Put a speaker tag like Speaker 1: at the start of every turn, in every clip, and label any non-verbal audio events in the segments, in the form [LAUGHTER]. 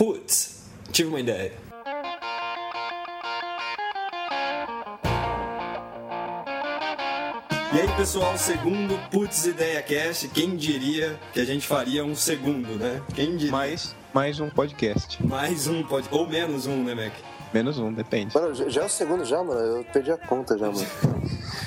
Speaker 1: Putz, tive uma ideia. E aí, pessoal, segundo Putz Ideia Cast, quem diria que a gente faria um segundo, né? Quem diria?
Speaker 2: Mais, mais um podcast.
Speaker 1: Mais um pode ou menos um, né, Mac?
Speaker 2: Menos um, depende.
Speaker 3: Mano, já já é o segundo já, mano. Eu perdi a conta já, mano. [LAUGHS]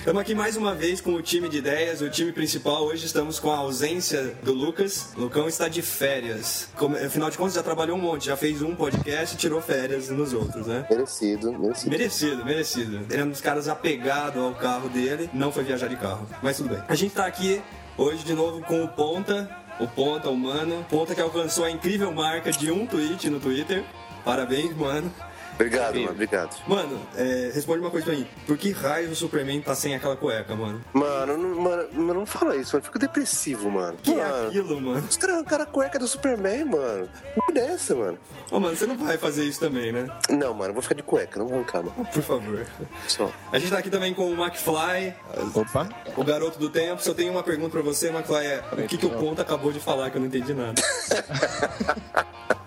Speaker 1: Estamos aqui mais uma vez com o time de ideias, o time principal. Hoje estamos com a ausência do Lucas. O Lucão está de férias. Como- afinal de contas, já trabalhou um monte, já fez um podcast e tirou férias nos outros, né?
Speaker 3: Merecido, merecido.
Speaker 1: Merecido, merecido. Ele é um dos caras apegado ao carro dele, não foi viajar de carro. Mas tudo bem. A gente tá aqui hoje de novo com o Ponta, o Ponta, o Mano. Ponta que alcançou a incrível marca de um tweet no Twitter. Parabéns, mano.
Speaker 3: Obrigado, mano. Obrigado.
Speaker 1: Mano, é, responde uma coisa pra mim. Por que raio o Superman tá sem aquela cueca, mano?
Speaker 3: Mano, não, mano, não fala isso, mano. Fico depressivo, mano.
Speaker 1: Que é
Speaker 3: mano.
Speaker 1: aquilo, mano?
Speaker 3: Os caras arrancaram a cueca do Superman, mano. Não dessa, mano.
Speaker 1: Ô, mano, você não vai fazer isso também, né?
Speaker 3: Não, mano, eu vou ficar de cueca, não vou arrancar, mano.
Speaker 1: Por favor.
Speaker 3: Só.
Speaker 1: A gente tá aqui também com o McFly,
Speaker 2: Opa,
Speaker 1: o garoto do tempo. Só tenho uma pergunta pra você, McFly. É, o que, que o Ponta acabou de falar que eu não entendi nada? [LAUGHS]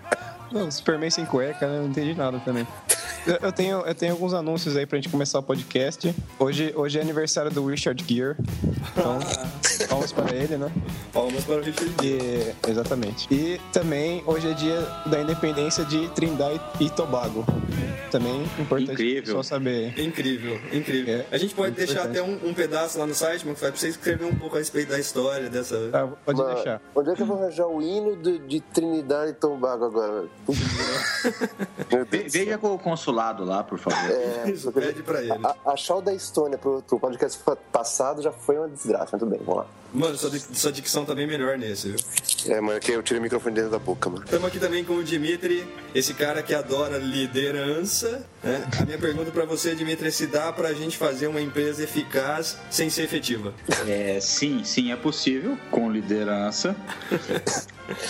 Speaker 2: não, Superman sem cueca, né? Não entendi nada também. Eu, tenho, eu tenho alguns anúncios aí pra gente começar o podcast. Hoje, hoje é aniversário do Richard Gere. Então, palmas para ele, né?
Speaker 1: Palmas para o Richard
Speaker 2: E, exatamente. E também hoje é dia da independência de Trindade e Tobago. Também importante
Speaker 4: Incrível.
Speaker 2: só saber.
Speaker 1: Incrível, incrível.
Speaker 2: É,
Speaker 1: a gente pode
Speaker 2: muito
Speaker 1: deixar
Speaker 2: importante.
Speaker 1: até um, um pedaço lá no site, McFly, pra você escrever um pouco a respeito da história dessa.
Speaker 2: Tá, pode
Speaker 3: Mano,
Speaker 2: deixar.
Speaker 3: Onde é que eu vou arranjar o hino de, de Trinidade e Tobago agora? [LAUGHS]
Speaker 4: Veja com o consulado lá, por favor.
Speaker 3: É, [LAUGHS]
Speaker 1: Isso, pede pra ele.
Speaker 3: a, achar o da Estônia pro, pro podcast passado já foi uma desgraça, mas tudo bem, vamos lá.
Speaker 1: Mano, sua, sua dicção tá bem melhor nesse, viu?
Speaker 3: É, mano, que eu tirei o microfone dentro da boca, mano.
Speaker 1: Estamos aqui também com o Dimitri, esse cara que adora liderança. Né? A minha pergunta pra você, Dimitri, é se dá pra gente fazer uma empresa eficaz sem ser efetiva.
Speaker 4: É, sim, sim, é possível, com liderança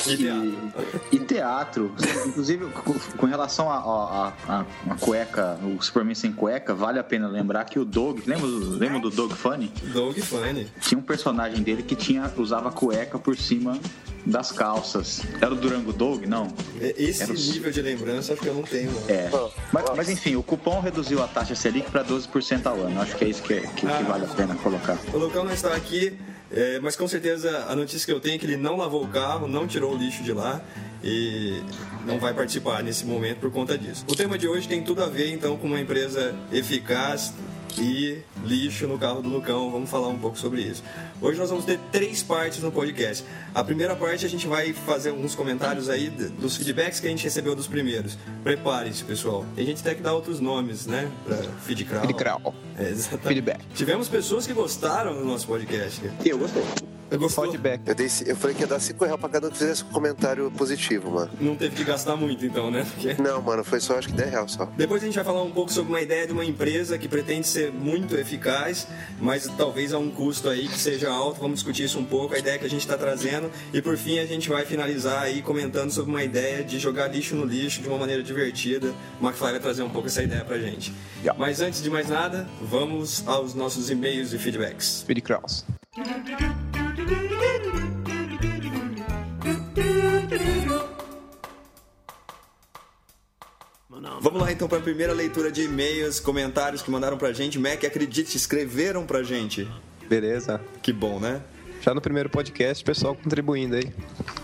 Speaker 1: E teatro.
Speaker 4: e, e teatro. Inclusive, com, relação a, a, a- a cueca, o Superman sem cueca, vale a pena lembrar que o Doug, lembra, do- lembra do Doug Funny?
Speaker 1: Doug Funny.
Speaker 4: Tinha um personagem dele que tinha, usava cueca por cima das calças. Era o Durango Doug? Não.
Speaker 1: Esse
Speaker 4: Era o-
Speaker 1: nível de lembrança acho que eu não tenho, mano.
Speaker 4: É. Mas, mas enfim, o cupom reduziu a taxa Selic para 12% ao ano. Acho que é isso que, que- que vale a pena colocar.
Speaker 1: O Lucão não está aqui, é, mas com certeza a notícia que eu tenho é que ele não lavou o carro, não tirou o lixo de lá e não vai participar nesse momento por conta disso. O tema de hoje tem tudo a ver então com uma empresa eficaz e lixo no carro do Lucão. Vamos falar um pouco sobre isso. Hoje nós vamos ter três partes no podcast. A primeira parte a gente vai fazer alguns comentários aí dos feedbacks que a gente recebeu dos primeiros. Preparem-se, pessoal. Tem gente até que dá outros nomes, né? Pra feedcrawl.
Speaker 2: Feedcrawl.
Speaker 1: É, exatamente.
Speaker 2: Feedback.
Speaker 1: Tivemos pessoas que gostaram do nosso podcast.
Speaker 4: Eu gostei.
Speaker 1: Gostou?
Speaker 2: Feedback.
Speaker 3: Eu, dei, eu falei que ia dar 5 reais pra cada um que fizesse um comentário positivo, mano.
Speaker 1: Não teve que gastar muito então, né? Porque...
Speaker 3: Não, mano, foi só acho que 10 reais só.
Speaker 1: Depois a gente vai falar um pouco sobre uma ideia de uma empresa que pretende ser muito eficaz, mas talvez a um custo aí que seja alto. Vamos discutir isso um pouco, a ideia que a gente está trazendo. E por fim a gente vai finalizar aí comentando sobre uma ideia de jogar lixo no lixo de uma maneira divertida. O McFly vai trazer um pouco essa ideia pra gente.
Speaker 2: Yeah.
Speaker 1: Mas antes de mais nada, vamos aos nossos e-mails e feedbacks.
Speaker 2: Feedcrawls.
Speaker 1: Vamos lá então para a primeira leitura de e-mails, comentários que mandaram pra gente. Mac, acredite, escreveram pra gente.
Speaker 2: Beleza.
Speaker 1: Que bom, né?
Speaker 2: Já no primeiro podcast, pessoal contribuindo aí.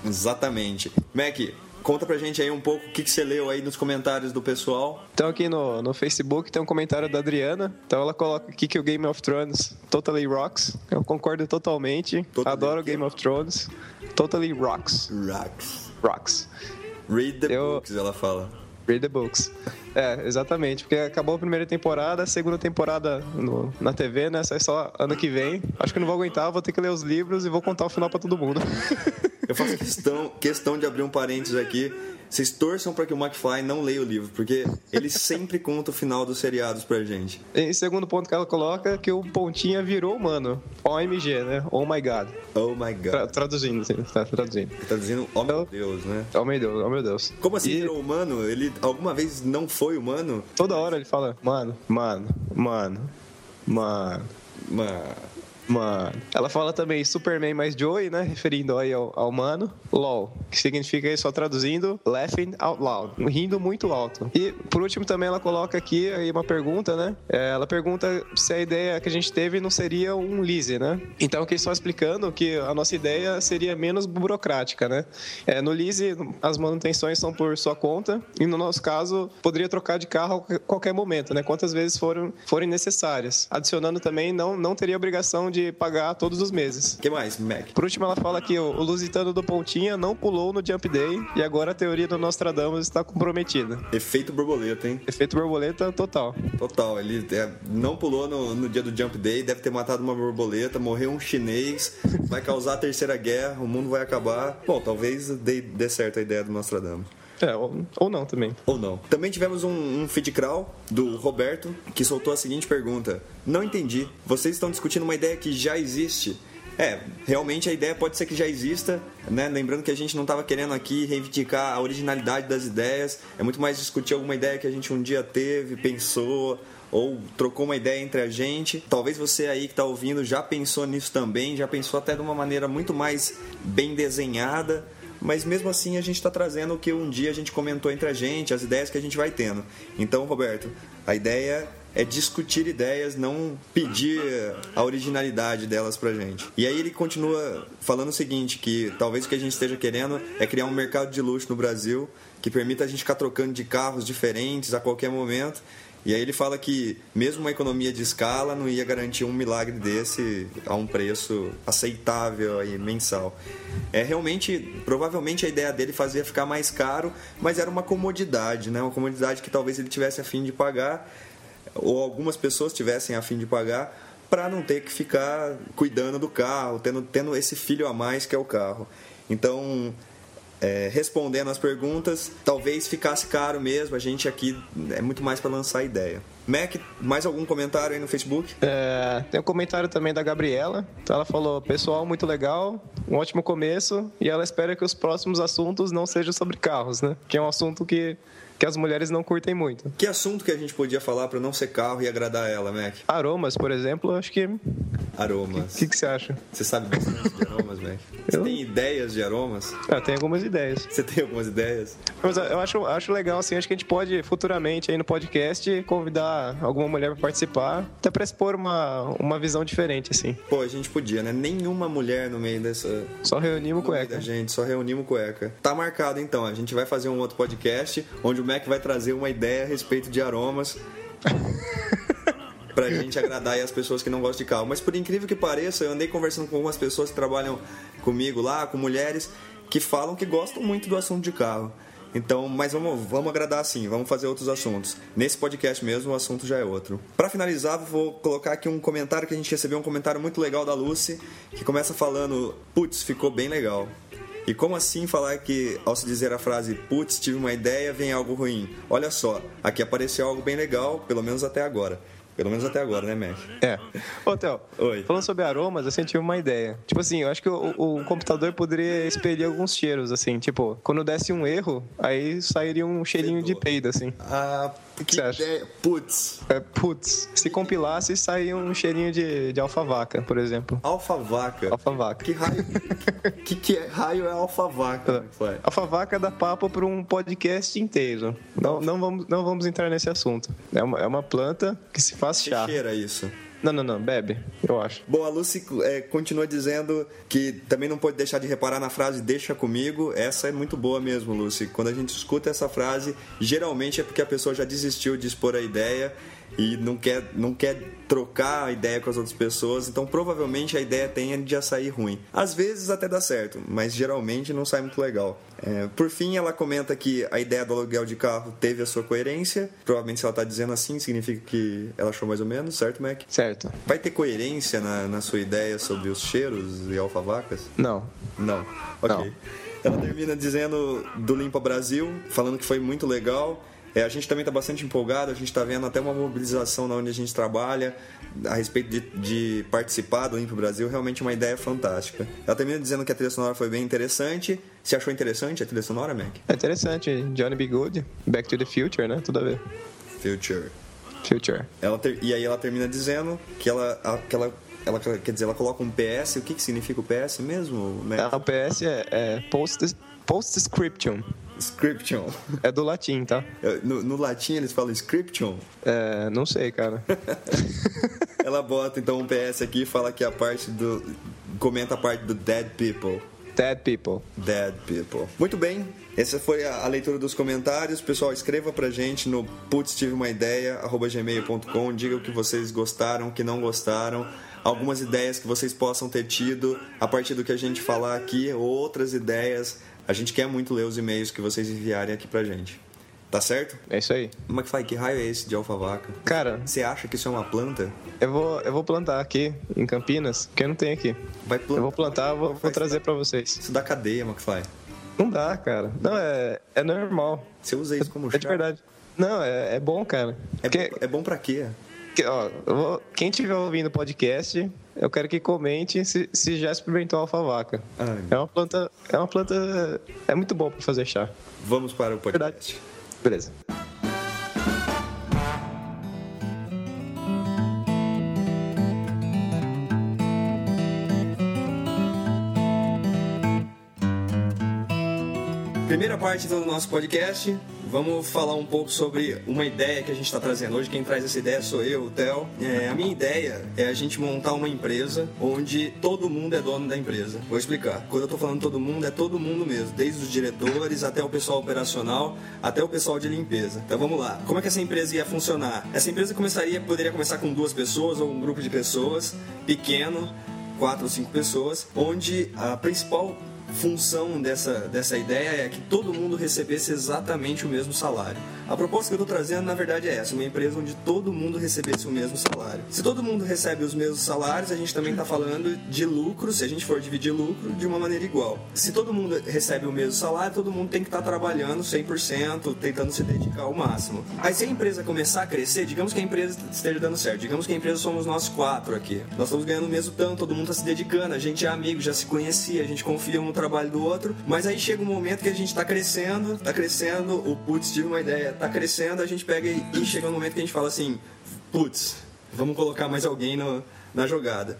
Speaker 1: Exatamente. Mac, conta pra gente aí um pouco o que, que você leu aí nos comentários do pessoal.
Speaker 2: Então aqui no, no Facebook tem um comentário da Adriana. Então ela coloca aqui que o Game of Thrones totally rocks. Eu concordo totalmente.
Speaker 1: Totally
Speaker 2: Adoro o Game of Thrones. Totally rocks.
Speaker 1: Rocks.
Speaker 2: Rocks.
Speaker 1: Read the
Speaker 2: Eu-
Speaker 1: books, ela fala.
Speaker 2: Read the books. [LAUGHS] É, exatamente. Porque acabou a primeira temporada, a segunda temporada no- na TV, né? Sai só ano que vem. Acho que não vou aguentar, vou ter que ler os livros e vou contar o final pra todo mundo. [LAUGHS]
Speaker 1: Eu faço questão, questão de abrir um parênteses aqui. Vocês torçam pra que o McFly não leia o livro, porque ele [LAUGHS] sempre conta o final dos seriados pra gente.
Speaker 2: E segundo ponto que ela coloca, que o Pontinha virou humano. OMG, né? Oh my God.
Speaker 1: Oh my
Speaker 2: Tra-
Speaker 1: god.
Speaker 2: traduzindo, assim, tá traduzindo.
Speaker 1: Tá dizendo, oh meu Deus, né?
Speaker 2: Oh meu Deus, oh meu Deus.
Speaker 1: Como assim
Speaker 2: E
Speaker 1: virou humano? Ele alguma vez não foi humano?
Speaker 2: toda hora ele fala, mano, mano, mano, mano.
Speaker 1: Mano.
Speaker 2: Mano. Ela fala também Superman mais Joey, né? Referindo aí ao, ao mano. LOL, que significa aí, só traduzindo, laughing out loud. Rindo muito alto. E, por último, também ela coloca aqui aí uma pergunta, né? É, ela pergunta se a ideia que a gente teve não seria um lease, né? Então, aqui só explicando que a nossa ideia seria menos burocrática, né? É, no lease, as manutenções são por sua conta e, no nosso caso, poderia trocar de carro a qualquer momento, né? Quantas vezes foram, forem necessárias. Adicionando também, não, não teria obrigação de pagar todos os meses.
Speaker 1: O que mais, Mac?
Speaker 2: Por último, ela fala que o, o Lusitano do Pontinha não pulou no Jump Day e agora a teoria do Nostradamus está comprometida.
Speaker 1: Efeito borboleta, hein?
Speaker 2: Efeito borboleta total.
Speaker 1: Total, ele é, não pulou no, no dia do Jump Day, deve ter matado uma borboleta, morreu um chinês, vai causar a terceira guerra, o mundo vai acabar. Bom, talvez dê, dê certo a ideia do Nostradamus.
Speaker 2: É, ou, ou não também.
Speaker 1: Ou não. Também tivemos um, um feed crawl do Roberto que soltou a seguinte pergunta: Não entendi. Vocês estão discutindo uma ideia que já existe. É, realmente a ideia pode ser que já exista, né? Lembrando que a gente não estava querendo aqui reivindicar a originalidade das ideias, é muito mais discutir alguma ideia que a gente um dia teve, pensou, ou trocou uma ideia entre a gente. Talvez você aí que está ouvindo já pensou nisso também, já pensou até de uma maneira muito mais bem desenhada mas mesmo assim a gente está trazendo o que um dia a gente comentou entre a gente, as ideias que a gente vai tendo. Então, Roberto, a ideia é discutir ideias, não pedir a originalidade delas pra gente. E aí ele continua falando o seguinte, que talvez o que a gente esteja querendo é criar um mercado de luxo no Brasil que permita a gente ficar trocando de carros diferentes a qualquer momento e aí ele fala que mesmo uma economia de escala não ia garantir um milagre desse a um preço aceitável aí, mensal. É realmente, provavelmente a ideia dele fazia ficar mais caro, mas era uma comodidade, né? Uma comodidade que talvez ele tivesse a fim de pagar ou algumas pessoas tivessem a fim de pagar para não ter que ficar cuidando do carro, tendo, tendo esse filho a mais que é o carro. Então, é, respondendo as perguntas, talvez ficasse caro mesmo. A gente aqui é muito mais para lançar ideia. Mac, mais algum comentário aí no Facebook?
Speaker 2: É, tem um comentário também da Gabriela. Então ela falou: pessoal, muito legal, um ótimo começo. E ela espera que os próximos assuntos não sejam sobre carros, né? Que é um assunto que que as mulheres não curtem muito.
Speaker 1: Que assunto que a gente podia falar para não ser carro e agradar ela, Mac?
Speaker 2: Aromas, por exemplo, acho que.
Speaker 1: Aromas.
Speaker 2: O que, que, você acha?
Speaker 1: Você sabe bastante de aromas, Mac? Você eu... tem ideias de aromas?
Speaker 2: Ah, tem algumas ideias.
Speaker 1: Você tem algumas ideias?
Speaker 2: Mas eu acho, acho legal, assim, acho que a gente pode futuramente aí no podcast convidar alguma mulher para participar, até para expor uma, uma visão diferente, assim.
Speaker 1: Pô, a gente podia, né? Nenhuma mulher no meio dessa.
Speaker 2: Só reunimos cueca.
Speaker 1: Da gente, só reunimos cueca. Tá marcado então, a gente vai fazer um outro podcast onde o Mac vai trazer uma ideia a respeito de aromas. pra gente agradar as pessoas que não gostam de carro. Mas por incrível que pareça, eu andei conversando com algumas pessoas que trabalham comigo lá, com mulheres, que falam que gostam muito do assunto de carro. Então, mas vamos, vamos agradar sim, vamos fazer outros assuntos. Nesse podcast mesmo, o assunto já é outro. Para finalizar, vou colocar aqui um comentário que a gente recebeu, um comentário muito legal da Lucy, que começa falando: Putz, ficou bem legal. E como assim falar que, ao se dizer a frase, putz, tive uma ideia, vem algo ruim? Olha só, aqui apareceu algo bem legal, pelo menos até agora. Pelo menos até agora, né, Mac?
Speaker 2: É. Ô, Theo, Oi. falando sobre aromas, eu senti uma ideia. Tipo assim, eu acho que o, o, computador poderia expelir alguns cheiros, assim. Tipo, quando desse um erro, aí sairia um cheirinho de peido, assim.
Speaker 1: Ah, que, que você acha? Ideia. Putz.
Speaker 2: É, putz. Se compilasse, saía um cheirinho de, de alfavaca, por exemplo.
Speaker 1: Alfavaca?
Speaker 2: Alfavaca.
Speaker 1: Que raio, que, que é, raio é alfavaca?
Speaker 2: É. Alfavaca dá papo para um podcast inteiro. Não, não, vamos, não vamos entrar nesse assunto. É uma, é uma planta que se faz chá.
Speaker 1: Que cheira isso?
Speaker 2: Não, não, não, bebe, eu acho.
Speaker 1: Bom, a Lucy é, continua dizendo que também não pode deixar de reparar na frase deixa comigo. Essa é muito boa mesmo, Lucy. Quando a gente escuta essa frase, geralmente é porque a pessoa já desistiu de expor a ideia e não quer, não quer trocar a ideia com as outras pessoas, então provavelmente a ideia tem de sair ruim. Às vezes até dá certo, mas geralmente não sai muito legal. É, por fim, ela comenta que a ideia do aluguel de carro teve a sua coerência. Provavelmente, se ela está dizendo assim, significa que ela achou mais ou menos, certo, Mac?
Speaker 2: Certo.
Speaker 1: Vai ter coerência na, na sua ideia sobre os cheiros e alfavacas?
Speaker 2: Não.
Speaker 1: Não. Ok. Não. Ela termina dizendo do Limpa Brasil, falando que foi muito legal é, a gente também está bastante empolgado, a gente está vendo até uma mobilização na onde a gente trabalha a respeito de, de participar do Limpo Brasil, realmente uma ideia fantástica. Ela termina dizendo que a trilha sonora foi bem interessante. Você achou interessante a trilha sonora, Mac?
Speaker 2: É interessante. Johnny B. Good, Back to the Future, né? Tudo a ver.
Speaker 1: Future.
Speaker 2: Future.
Speaker 1: Ela ter, e aí ela termina dizendo que ela, que ela ela quer dizer, ela coloca um PS. O que, que significa o PS mesmo? Né?
Speaker 2: Ah, o PS é, é post, Postscription.
Speaker 1: Scription.
Speaker 2: É do latim, tá?
Speaker 1: É, no, no latim eles falam scription?
Speaker 2: É, não sei, cara. [LAUGHS]
Speaker 1: ela bota então um PS aqui e fala que a parte do. Comenta a parte do Dead People.
Speaker 2: Dead People.
Speaker 1: Dead People. Muito bem. Essa foi a, a, leitura dos comentários. Pessoal, escreva pra gente no putz tive uma ideia, gmail.com. Diga o que vocês gostaram, o que não gostaram. Algumas ideias que vocês possam ter tido a partir do que a gente falar aqui, ou outras ideias. A gente quer muito ler os e-mails que vocês enviarem aqui pra gente. Tá certo?
Speaker 2: É isso aí.
Speaker 1: McFly, que raio é esse de alfavaca?
Speaker 2: Cara...
Speaker 1: Você acha que isso é uma planta?
Speaker 2: Eu vou, eu vou plantar aqui, em Campinas, que eu não tenho aqui.
Speaker 1: Vai plantar?
Speaker 2: Eu vou plantar, vou, vou trazer para vocês.
Speaker 1: Isso dá cadeia, McFly.
Speaker 2: Não dá, cara. Não, é, é normal.
Speaker 1: Você usa isso como
Speaker 2: chá? É de verdade. Não, é, é bom, cara.
Speaker 1: É, Porque, bom, é bom pra quê?
Speaker 2: Ó, quem estiver ouvindo o podcast, eu quero que comente se, se já experimentou a alfavaca. Ai, é uma planta, é uma planta, é muito bom para fazer chá.
Speaker 1: Vamos para o podcast.
Speaker 2: Verdade. Beleza.
Speaker 1: Primeira parte então, do nosso podcast, vamos falar um pouco sobre uma ideia que a gente está trazendo hoje. Quem traz essa ideia sou eu, o Theo. É, a minha ideia é a gente montar uma empresa onde todo mundo é dono da empresa. Vou explicar. Quando eu estou falando todo mundo, é todo mundo mesmo, desde os diretores até o pessoal operacional, até o pessoal de limpeza. Então vamos lá. Como é que essa empresa ia funcionar? Essa empresa começaria, poderia começar com duas pessoas ou um grupo de pessoas pequeno, quatro ou cinco pessoas, onde a principal função dessa, dessa ideia é que todo mundo recebesse exatamente o mesmo salário. A proposta que eu estou trazendo, na verdade, é essa: uma empresa onde todo mundo recebesse o mesmo salário. Se todo mundo recebe os mesmos salários, a gente também está falando de lucro, se a gente for dividir lucro, de uma maneira igual. Se todo mundo recebe o mesmo salário, todo mundo tem que estar tá trabalhando 100%, tentando se dedicar ao máximo. Aí, se a empresa começar a crescer, digamos que a empresa esteja dando certo, digamos que a empresa somos nós quatro aqui. Nós estamos ganhando o mesmo tanto, todo mundo está se dedicando, a gente é amigo, já se conhecia, a gente confia um no trabalho do outro, mas aí chega um momento que a gente está crescendo, está crescendo, o putz, tive uma ideia, tá crescendo, a gente pega e, e chega um momento que a gente fala assim, putz, vamos colocar mais alguém no, na jogada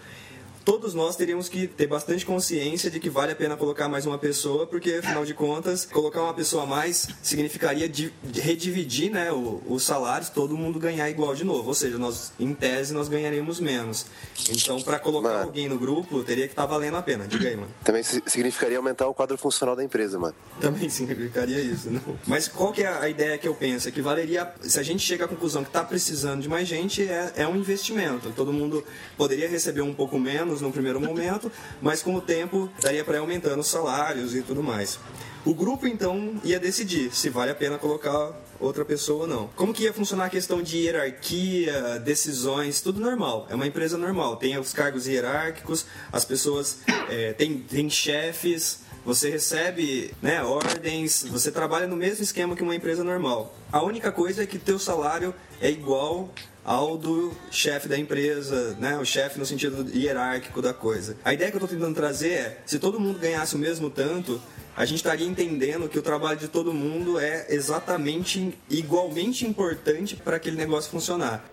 Speaker 1: todos nós teríamos que ter bastante consciência de que vale a pena colocar mais uma pessoa, porque afinal de contas, colocar uma pessoa a mais significaria de, de redividir né, os salários, todo mundo ganhar igual de novo. Ou seja, nós, em tese, nós ganharíamos menos. Então, para colocar mano, alguém no grupo, teria que estar tá valendo a pena. Diga aí, mano.
Speaker 3: Também significaria aumentar o quadro funcional da empresa, mano.
Speaker 1: Também significaria isso. Não? Mas qual que é a ideia que eu penso? É que valeria, se a gente chega à conclusão que está precisando de mais gente, é, é um investimento. Todo mundo poderia receber um pouco menos no primeiro momento, mas com o tempo daria para ir aumentando os salários e tudo mais. O grupo então ia decidir se vale a pena colocar outra pessoa ou não. Como que ia funcionar a questão de hierarquia, decisões, tudo normal. É uma empresa normal. Tem os cargos hierárquicos, as pessoas é, têm tem chefes, você recebe né, ordens, você trabalha no mesmo esquema que uma empresa normal. A única coisa é que teu salário é igual ao do chefe da empresa, né? O chefe no sentido hierárquico da coisa. A ideia que eu estou tentando trazer é, se todo mundo ganhasse o mesmo tanto, a gente estaria entendendo que o trabalho de todo mundo é exatamente igualmente importante para aquele negócio funcionar.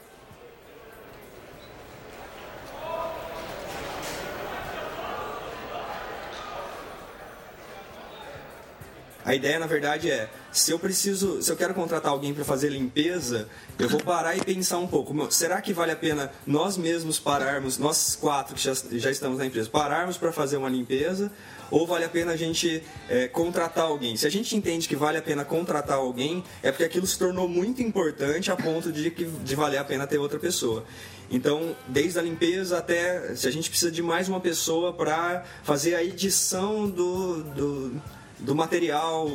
Speaker 1: A ideia, na verdade, é se eu preciso, se eu quero contratar alguém para fazer limpeza, eu vou parar e pensar um pouco. Será que vale a pena nós mesmos pararmos, nós quatro que já, já estamos na empresa, pararmos para fazer uma limpeza? Ou vale a pena a gente é, contratar alguém? Se a gente entende que vale a pena contratar alguém, é porque aquilo se tornou muito importante a ponto de, de valer a pena ter outra pessoa. Então, desde a limpeza até se a gente precisa de mais uma pessoa para fazer a edição do, do do material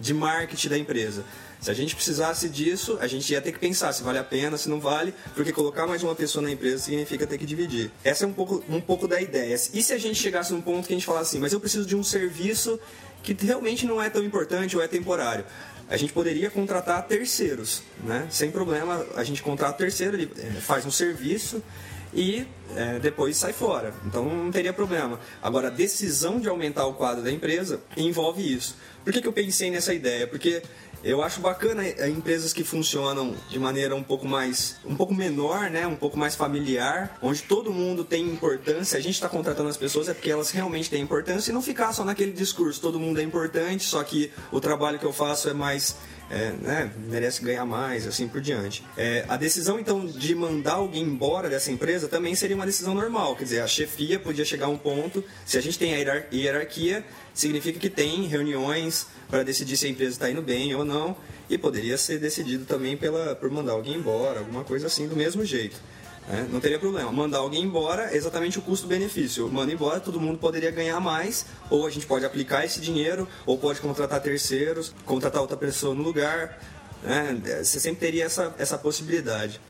Speaker 1: de marketing da empresa. Se a gente precisasse disso, a gente ia ter que pensar se vale a pena, se não vale, porque colocar mais uma pessoa na empresa significa ter que dividir. Essa é um pouco, um pouco da ideia. E se a gente chegasse num ponto que a gente falasse assim, mas eu preciso de um serviço que realmente não é tão importante ou é temporário? A gente poderia contratar terceiros, né? Sem problema, a gente contrata terceiro, ele eh, faz um serviço e é, depois sai fora. Então não teria problema. Agora, a decisão de aumentar o quadro da empresa envolve isso. Por que, que eu pensei nessa ideia? Porque eu acho bacana empresas que funcionam de maneira um pouco mais, um pouco menor, né, um pouco mais familiar, onde todo mundo tem importância. A gente está contratando as pessoas é porque elas realmente têm importância e não ficar só naquele discurso, todo mundo é importante, só que o trabalho que eu faço é mais é, né, merece ganhar mais, assim por diante. É, a decisão, então, de mandar alguém embora dessa empresa também seria uma decisão normal. Quer dizer, a chefia podia chegar a um ponto, se a gente tem a hierarquia, significa que tem reuniões para decidir se a empresa está indo bem ou não, e poderia ser decidido também pela, por mandar alguém embora, alguma coisa assim, do mesmo jeito. É, não teria problema. Mandar alguém embora é exatamente o custo-benefício. Manda embora, todo mundo poderia ganhar mais, ou a gente pode aplicar esse dinheiro, ou pode contratar terceiros, contratar outra pessoa no lugar. Né? Você sempre teria essa, essa possibilidade.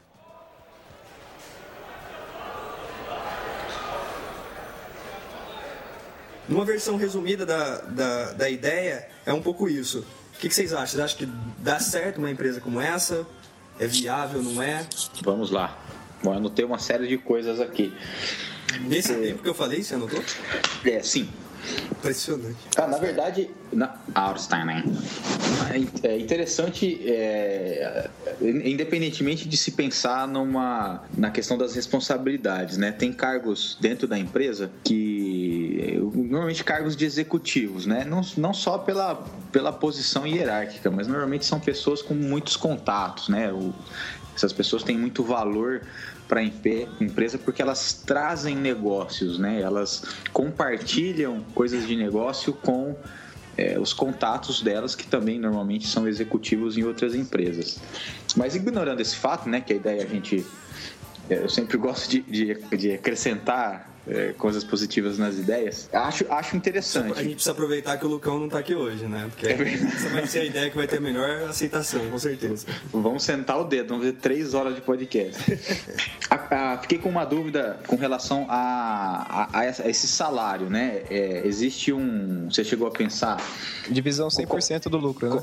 Speaker 1: Numa versão resumida da, da, da ideia, é um pouco isso. O que, que vocês acham? Vocês acham que dá certo uma empresa como essa? É viável, não é?
Speaker 4: Vamos lá. Bom, eu anotei uma série de coisas aqui.
Speaker 1: Nesse é... tempo que eu falei, você anotou?
Speaker 4: É, sim.
Speaker 1: Impressionante.
Speaker 4: Ah, na verdade, na Austin, né? É interessante, é, independentemente de se pensar numa na questão das responsabilidades, né? Tem cargos dentro da empresa que normalmente cargos de executivos, né? Não, não só pela, pela posição hierárquica, mas normalmente são pessoas com muitos contatos, né? O, essas pessoas têm muito valor para a empresa porque elas trazem negócios, né? Elas compartilham coisas de negócio com é, os contatos delas, que também normalmente são executivos em outras empresas. Mas ignorando esse fato, né, que a ideia a gente. É, eu sempre gosto de, de, de acrescentar é, coisas positivas nas ideias. Acho, acho interessante.
Speaker 1: A gente precisa aproveitar que o Lucão não está aqui hoje, né? Porque é essa vai ser a ideia que vai ter a melhor aceitação, com certeza.
Speaker 4: Vamos sentar o dedo, vamos ver três horas de podcast. a, a, fiquei com uma dúvida com relação a, a, a esse salário, né? É, existe um. Você chegou a pensar.
Speaker 2: Divisão 100% do lucro, né?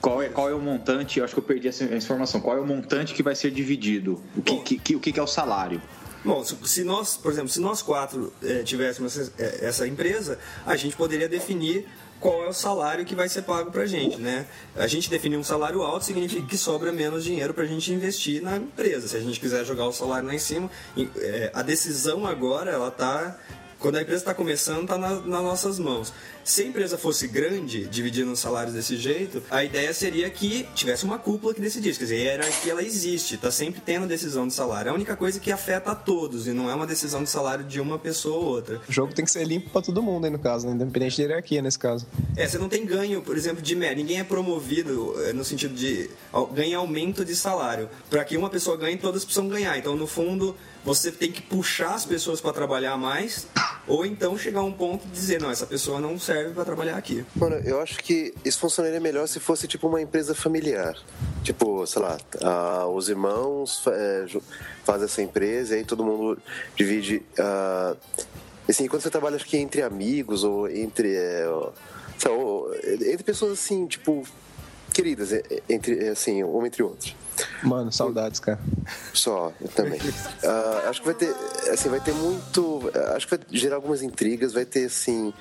Speaker 4: Qual é, qual é o montante? Eu acho que eu perdi essa informação. Qual é o montante que vai ser dividido? O que, que, que o que é o salário?
Speaker 1: Bom, se nós, por exemplo, se nós quatro é, tivéssemos essa, eh, essa empresa, a gente poderia definir qual é o salário que vai ser pago para a gente, né? A gente definir um salário alto significa que sobra menos dinheiro para a gente investir na empresa. Se a gente quiser jogar o salário lá em cima, é, a decisão agora ela está quando a empresa está começando, está na, nas nossas mãos. Se a empresa fosse grande, dividindo os salários desse jeito, a ideia seria que tivesse uma cúpula que decidisse. Quer dizer, a hierarquia ela existe, está sempre tendo decisão de salário. É a única coisa que afeta a todos e não é uma decisão de salário de uma pessoa ou outra.
Speaker 2: O jogo tem que ser limpo para todo mundo aí no caso, né? independente da hierarquia nesse caso.
Speaker 1: É, você não tem ganho, por exemplo, de média. Ninguém é promovido é, no sentido de ganhar aumento de salário. Para que uma pessoa ganhe, todas precisam ganhar. Então, no fundo, você tem que puxar as pessoas para trabalhar mais, ou então chegar a um ponto de dizer, não, essa pessoa não serve para trabalhar aqui.
Speaker 3: Mano, eu acho que isso funcionaria melhor se fosse tipo uma empresa familiar. Tipo, sei lá, ah, os irmãos é, fazem essa empresa e aí todo mundo divide. Ah, assim, quando você trabalha acho que entre amigos ou entre. É, lá, entre pessoas assim, tipo, queridas, entre, assim, um entre outros.
Speaker 2: Mano, saudades, cara.
Speaker 3: Só, eu também. Uh, acho que vai ter, assim, vai ter muito. Acho que vai gerar algumas intrigas, vai ter, assim,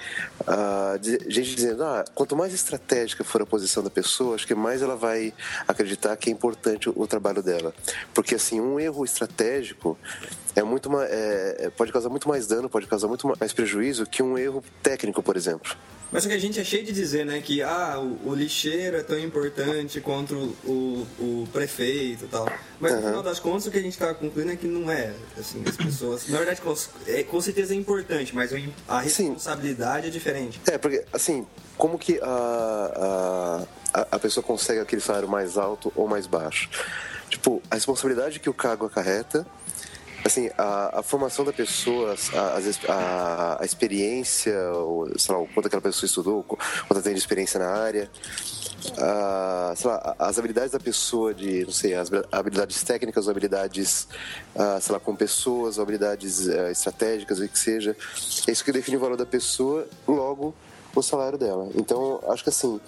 Speaker 3: uh, gente dizendo, ah, quanto mais estratégica for a posição da pessoa, acho que mais ela vai acreditar que é importante o, o trabalho dela. Porque, assim, um erro estratégico é muito é, é, pode causar muito mais dano, pode causar muito mais prejuízo que um erro técnico, por exemplo.
Speaker 1: Mas o que a gente é cheio de dizer, né, que ah, o, o lixeiro é tão importante quanto o, o prefeito e tal. Mas uhum. no final das contas o que a gente está concluindo é que não é, assim, as pessoas. Na verdade, com, é, com certeza é importante, mas a responsabilidade Sim. é diferente.
Speaker 3: É, porque, assim, como que a, a, a pessoa consegue aquele salário mais alto ou mais baixo? Tipo, a responsabilidade que o cargo acarreta assim, a, a formação da pessoa, a, a, a experiência, ou, sei lá, o quanto aquela pessoa estudou, quanto tem de experiência na área, a, sei lá, as habilidades da pessoa de, não sei, as habilidades técnicas, ou habilidades, sei lá, com pessoas, ou habilidades uh, estratégicas, o que seja. É isso que define o valor da pessoa, logo o salário dela. Então, acho que assim,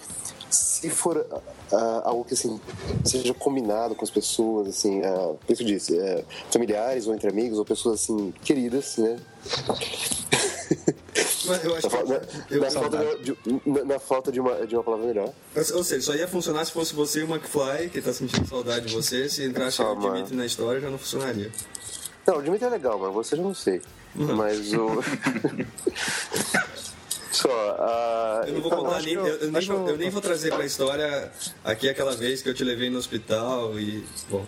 Speaker 3: se for uh, algo que assim seja combinado com as pessoas, assim, uh, penso disse, uh, familiares ou entre amigos ou pessoas assim queridas, né?
Speaker 1: eu acho
Speaker 3: na,
Speaker 1: que eu,
Speaker 3: na, falta de, na, na, falta de uma, de uma palavra melhor.
Speaker 1: Ou seja, só ia funcionar se fosse você e o McFly, que tá sentindo saudade de você, se entrasse o Dimitri na história já não funcionaria.
Speaker 3: Não, o Dimitri é legal, mas você já não sei. Uhum. Mas o. [LAUGHS] Só, uh,
Speaker 1: eu não vou então, contar nem, eu, eu, nem vou, eu, nem vou, trazer pra história aqui aquela vez que eu te levei no hospital e. Bom.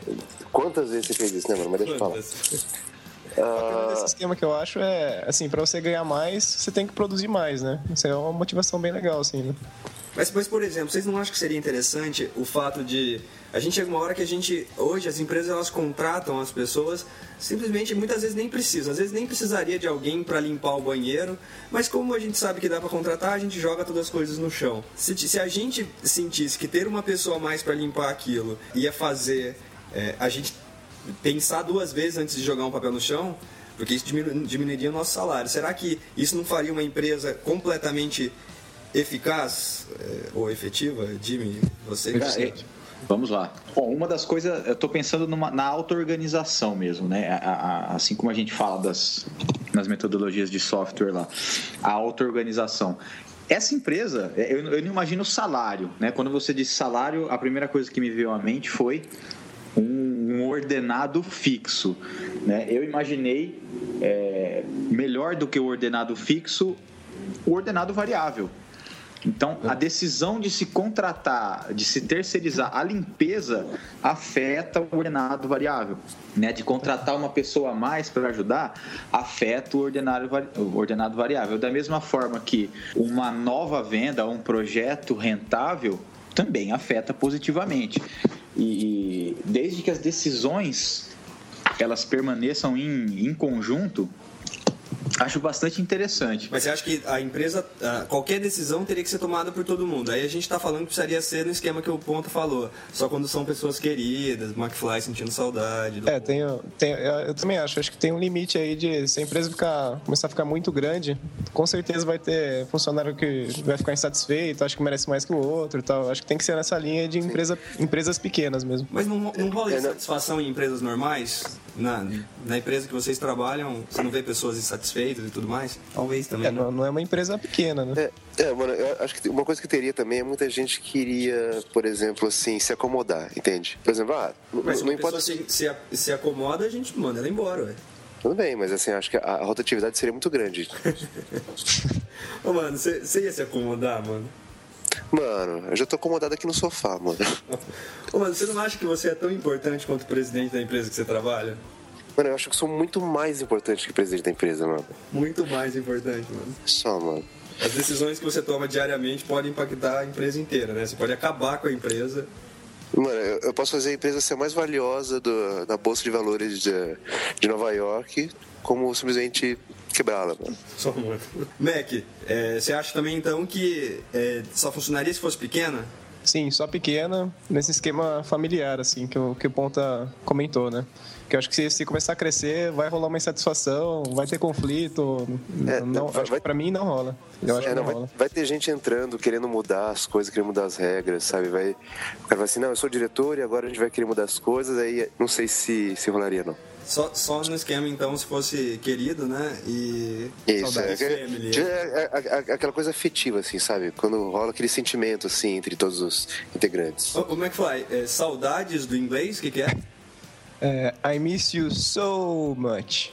Speaker 3: Quantas vezes você fez isso, né, mano? Mas deixa eu falar.
Speaker 2: Uh... desse esquema que eu acho é, assim, para você ganhar mais, você tem que produzir mais, né? Isso é uma motivação bem legal, assim, né?
Speaker 1: Mas, mas, por exemplo, vocês não acham que seria interessante o fato de. A gente chega uma hora que a gente. Hoje, as empresas elas contratam as pessoas, simplesmente, muitas vezes nem precisam. Às vezes nem precisaria de alguém para limpar o banheiro, mas como a gente sabe que dá para contratar, a gente joga todas as coisas no chão. Se, se a gente sentisse que ter uma pessoa a mais para limpar aquilo ia fazer é, a gente pensar duas vezes antes de jogar um papel no chão, porque isso diminuiria o nosso salário. Será que isso não faria uma empresa completamente eficaz é, ou efetiva? Jimmy, você
Speaker 4: é, Vamos lá. Bom, uma das coisas, eu estou pensando numa, na auto-organização mesmo, né? A, a, assim como a gente fala das, nas metodologias de software lá, a auto-organização. Essa empresa, eu, eu não imagino o salário, né? Quando você disse salário, a primeira coisa que me veio à mente foi um, um ordenado fixo. Né? Eu imaginei é, melhor do que o ordenado fixo, o ordenado variável. Então, a decisão de se contratar, de se terceirizar a limpeza, afeta o ordenado variável. Né? De contratar uma pessoa a mais para ajudar, afeta o ordenado, variável. Da mesma forma que uma nova venda, um projeto rentável, também afeta positivamente. E, desde que as decisões elas permaneçam em, em conjunto, Acho bastante interessante.
Speaker 1: Mas você acha que a empresa, qualquer decisão teria que ser tomada por todo mundo? Aí a gente está falando que precisaria ser no esquema que o Ponto falou. Só quando são pessoas queridas, McFly sentindo saudade.
Speaker 2: É, tem, tem, eu também acho. Acho que tem um limite aí de se a empresa ficar, começar a ficar muito grande, com certeza vai ter funcionário que vai ficar insatisfeito, acho que merece mais que o outro e tal. Acho que tem que ser nessa linha de empresa, empresas pequenas mesmo.
Speaker 1: Mas não, não rola insatisfação em empresas normais? Na, na empresa que vocês trabalham, você não vê pessoas insatisfeitas e tudo mais? Talvez também.
Speaker 2: É, não, não, é uma empresa pequena, né?
Speaker 3: É, é, mano, eu acho que uma coisa que teria também é muita gente que iria, por exemplo, assim, se acomodar, entende? Por exemplo, ah,
Speaker 1: mas não importa. Se, se, se acomoda, a gente manda ela embora, ué.
Speaker 3: Tudo bem, mas assim, acho que a, a rotatividade seria muito grande. [LAUGHS]
Speaker 1: Ô, mano, você ia se acomodar, mano?
Speaker 3: Mano, eu já tô acomodado aqui no sofá, mano.
Speaker 1: Ô, mano, você não acha que você é tão importante quanto o presidente da empresa que você trabalha?
Speaker 3: Mano, eu acho que sou muito mais importante que o presidente da empresa, mano.
Speaker 1: Muito mais importante, mano.
Speaker 3: Só, mano.
Speaker 1: As decisões que você toma diariamente podem impactar a empresa inteira, né? Você pode acabar com a empresa.
Speaker 3: Mano, eu, posso fazer a empresa ser mais valiosa do, da Bolsa de Valores de, de Nova York, como simplesmente quebrá-la, mano.
Speaker 1: Só muito. Mac, é, você acha também então que é, só funcionaria se fosse pequena?
Speaker 2: Sim, só pequena, nesse esquema familiar, assim, que o, que o Ponta comentou, né? Que eu acho que se, se, começar a crescer, vai rolar uma insatisfação, vai ter conflito. É, não, vai, vai, pra mim não rola. Eu acho é, que não,
Speaker 3: não
Speaker 2: rola.
Speaker 3: Vai, ter gente entrando, querendo mudar as coisas, querendo mudar as regras, sabe? Vai, o cara vai assim, não, eu sou diretor e agora a gente vai querer mudar as coisas, aí não sei se, se rolaria, não.
Speaker 1: Só, só no esquema, então, se fosse querido, né? E.
Speaker 3: Isso, é, é, é, aquela coisa afetiva, assim, sabe? Quando rola aquele sentimento, assim, entre todos os integrantes.
Speaker 1: Como é que foi? É, saudades do inglês? O que, que é?
Speaker 2: É, I miss you so much.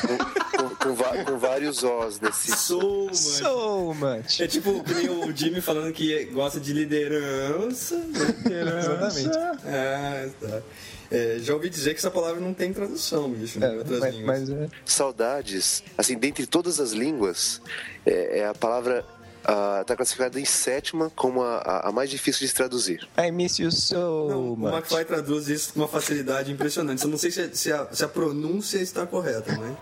Speaker 3: com, com, com, com, vários Os nesse.
Speaker 1: So much.
Speaker 2: So much.
Speaker 1: É tipo que nem o Jimmy falando que gosta de liderança. [LAUGHS]
Speaker 2: liderança. Exatamente.
Speaker 1: Ah, tá. É, já ouvi dizer que essa palavra não tem tradução, bicho, é, outras mas, línguas. Mas, é...
Speaker 3: Saudades, assim, dentre todas as línguas, é, é a palavra está uh, classificada em sétima como a, a, mais difícil de se traduzir.
Speaker 2: I miss you so
Speaker 1: não,
Speaker 2: much.
Speaker 1: O McFly traduz isso com uma facilidade impressionante. Eu não sei se, se, a, se a pronúncia está correta, né?